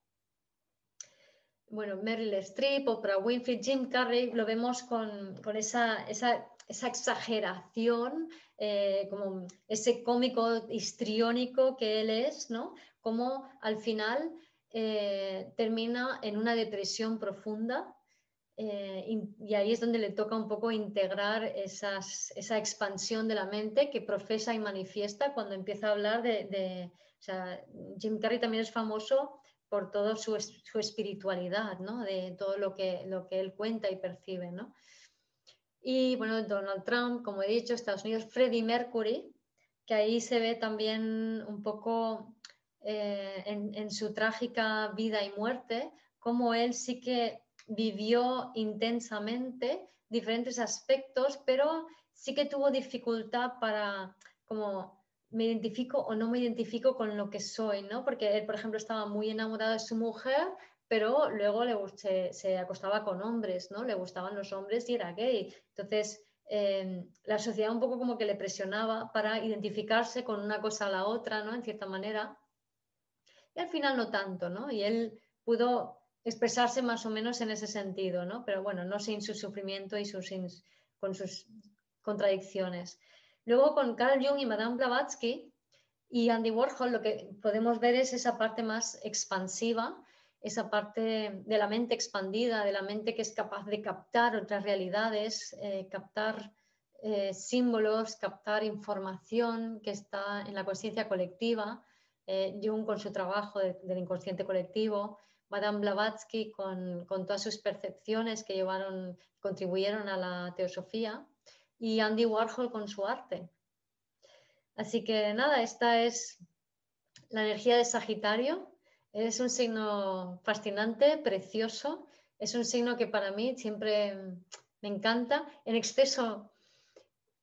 Bueno, Meryl Streep, Oprah Winfrey, Jim Carrey, lo vemos con, esa, exageración, eh, como ese cómico histriónico que él es, ¿no? Como al final eh, termina en una depresión profunda eh, y ahí es donde le toca un poco integrar esa expansión de la mente que profesa y manifiesta cuando empieza a hablar de... o sea, Jim Carrey también es famoso por toda su, espiritualidad, ¿no? de todo lo que, lo que él cuenta y percibe. ¿no? Y bueno, Donald Trump, como he dicho, Estados Unidos, Freddie Mercury, que ahí se ve también un poco eh, en, en su trágica vida y muerte, como él sí que vivió intensamente diferentes aspectos, pero sí que tuvo dificultad para como me identifico o no me identifico con lo que soy, ¿no? Porque él, por ejemplo, estaba muy enamorado de su mujer, pero luego le, se, se acostaba con hombres, ¿no? Le gustaban los hombres y era gay. Entonces, em, la sociedad un poco como que le presionaba para identificarse con una cosa a la otra, ¿no? En cierta manera. Y al final no tanto, ¿no? Y él pudo expresarse más o menos en ese sentido, ¿no? Pero bueno, no sin su sufrimiento y sus, con sus contradicciones. Luego con Carl Jung y Madame Blavatsky y Andy Warhol lo que podemos ver es esa parte más expansiva, esa parte de la mente expandida, de la mente que es capaz de captar otras realidades, eh, captar eh, símbolos, captar información que está en la conciencia colectiva, eh, Jung con su trabajo del inconsciente colectivo, Madame Blavatsky con, todas sus percepciones que llevaron, contribuyeron a la teosofía y Andy Warhol con su arte. Así que nada, esta es la energía de Sagitario. Es un signo fascinante, precioso. Es un signo que para mí siempre me encanta. En exceso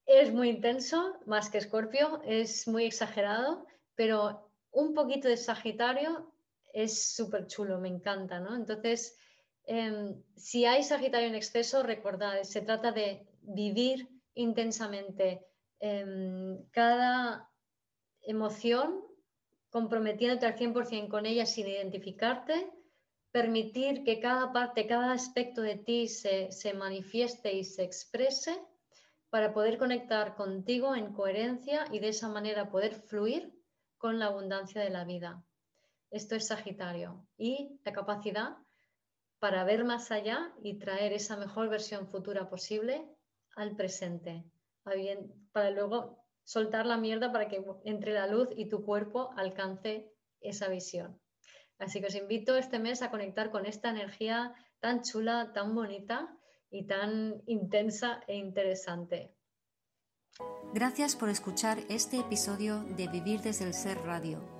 es muy intenso, más que Escorpio, es muy exagerado, pero un poquito de Sagitario es súper chulo, me encanta, ¿no? Entonces, em, si hay Sagitario en exceso, recordad, se trata de vivir intensamente em, cada emoción, comprometiéndote al 100% con ella sin identificarte, permitir que cada parte, cada aspecto de ti se, se manifieste y se exprese, para poder conectar contigo en coherencia y de esa manera poder fluir con la abundancia de la vida. Esto es Sagitario y la capacidad para ver más allá y traer esa mejor versión futura posible al presente, para luego soltar la mierda para que entre la luz y tu cuerpo alcance esa visión. Así que os invito este mes a conectar con esta energía tan chula, tan bonita y tan intensa e interesante. Gracias por escuchar este episodio de Vivir desde el Ser Radio.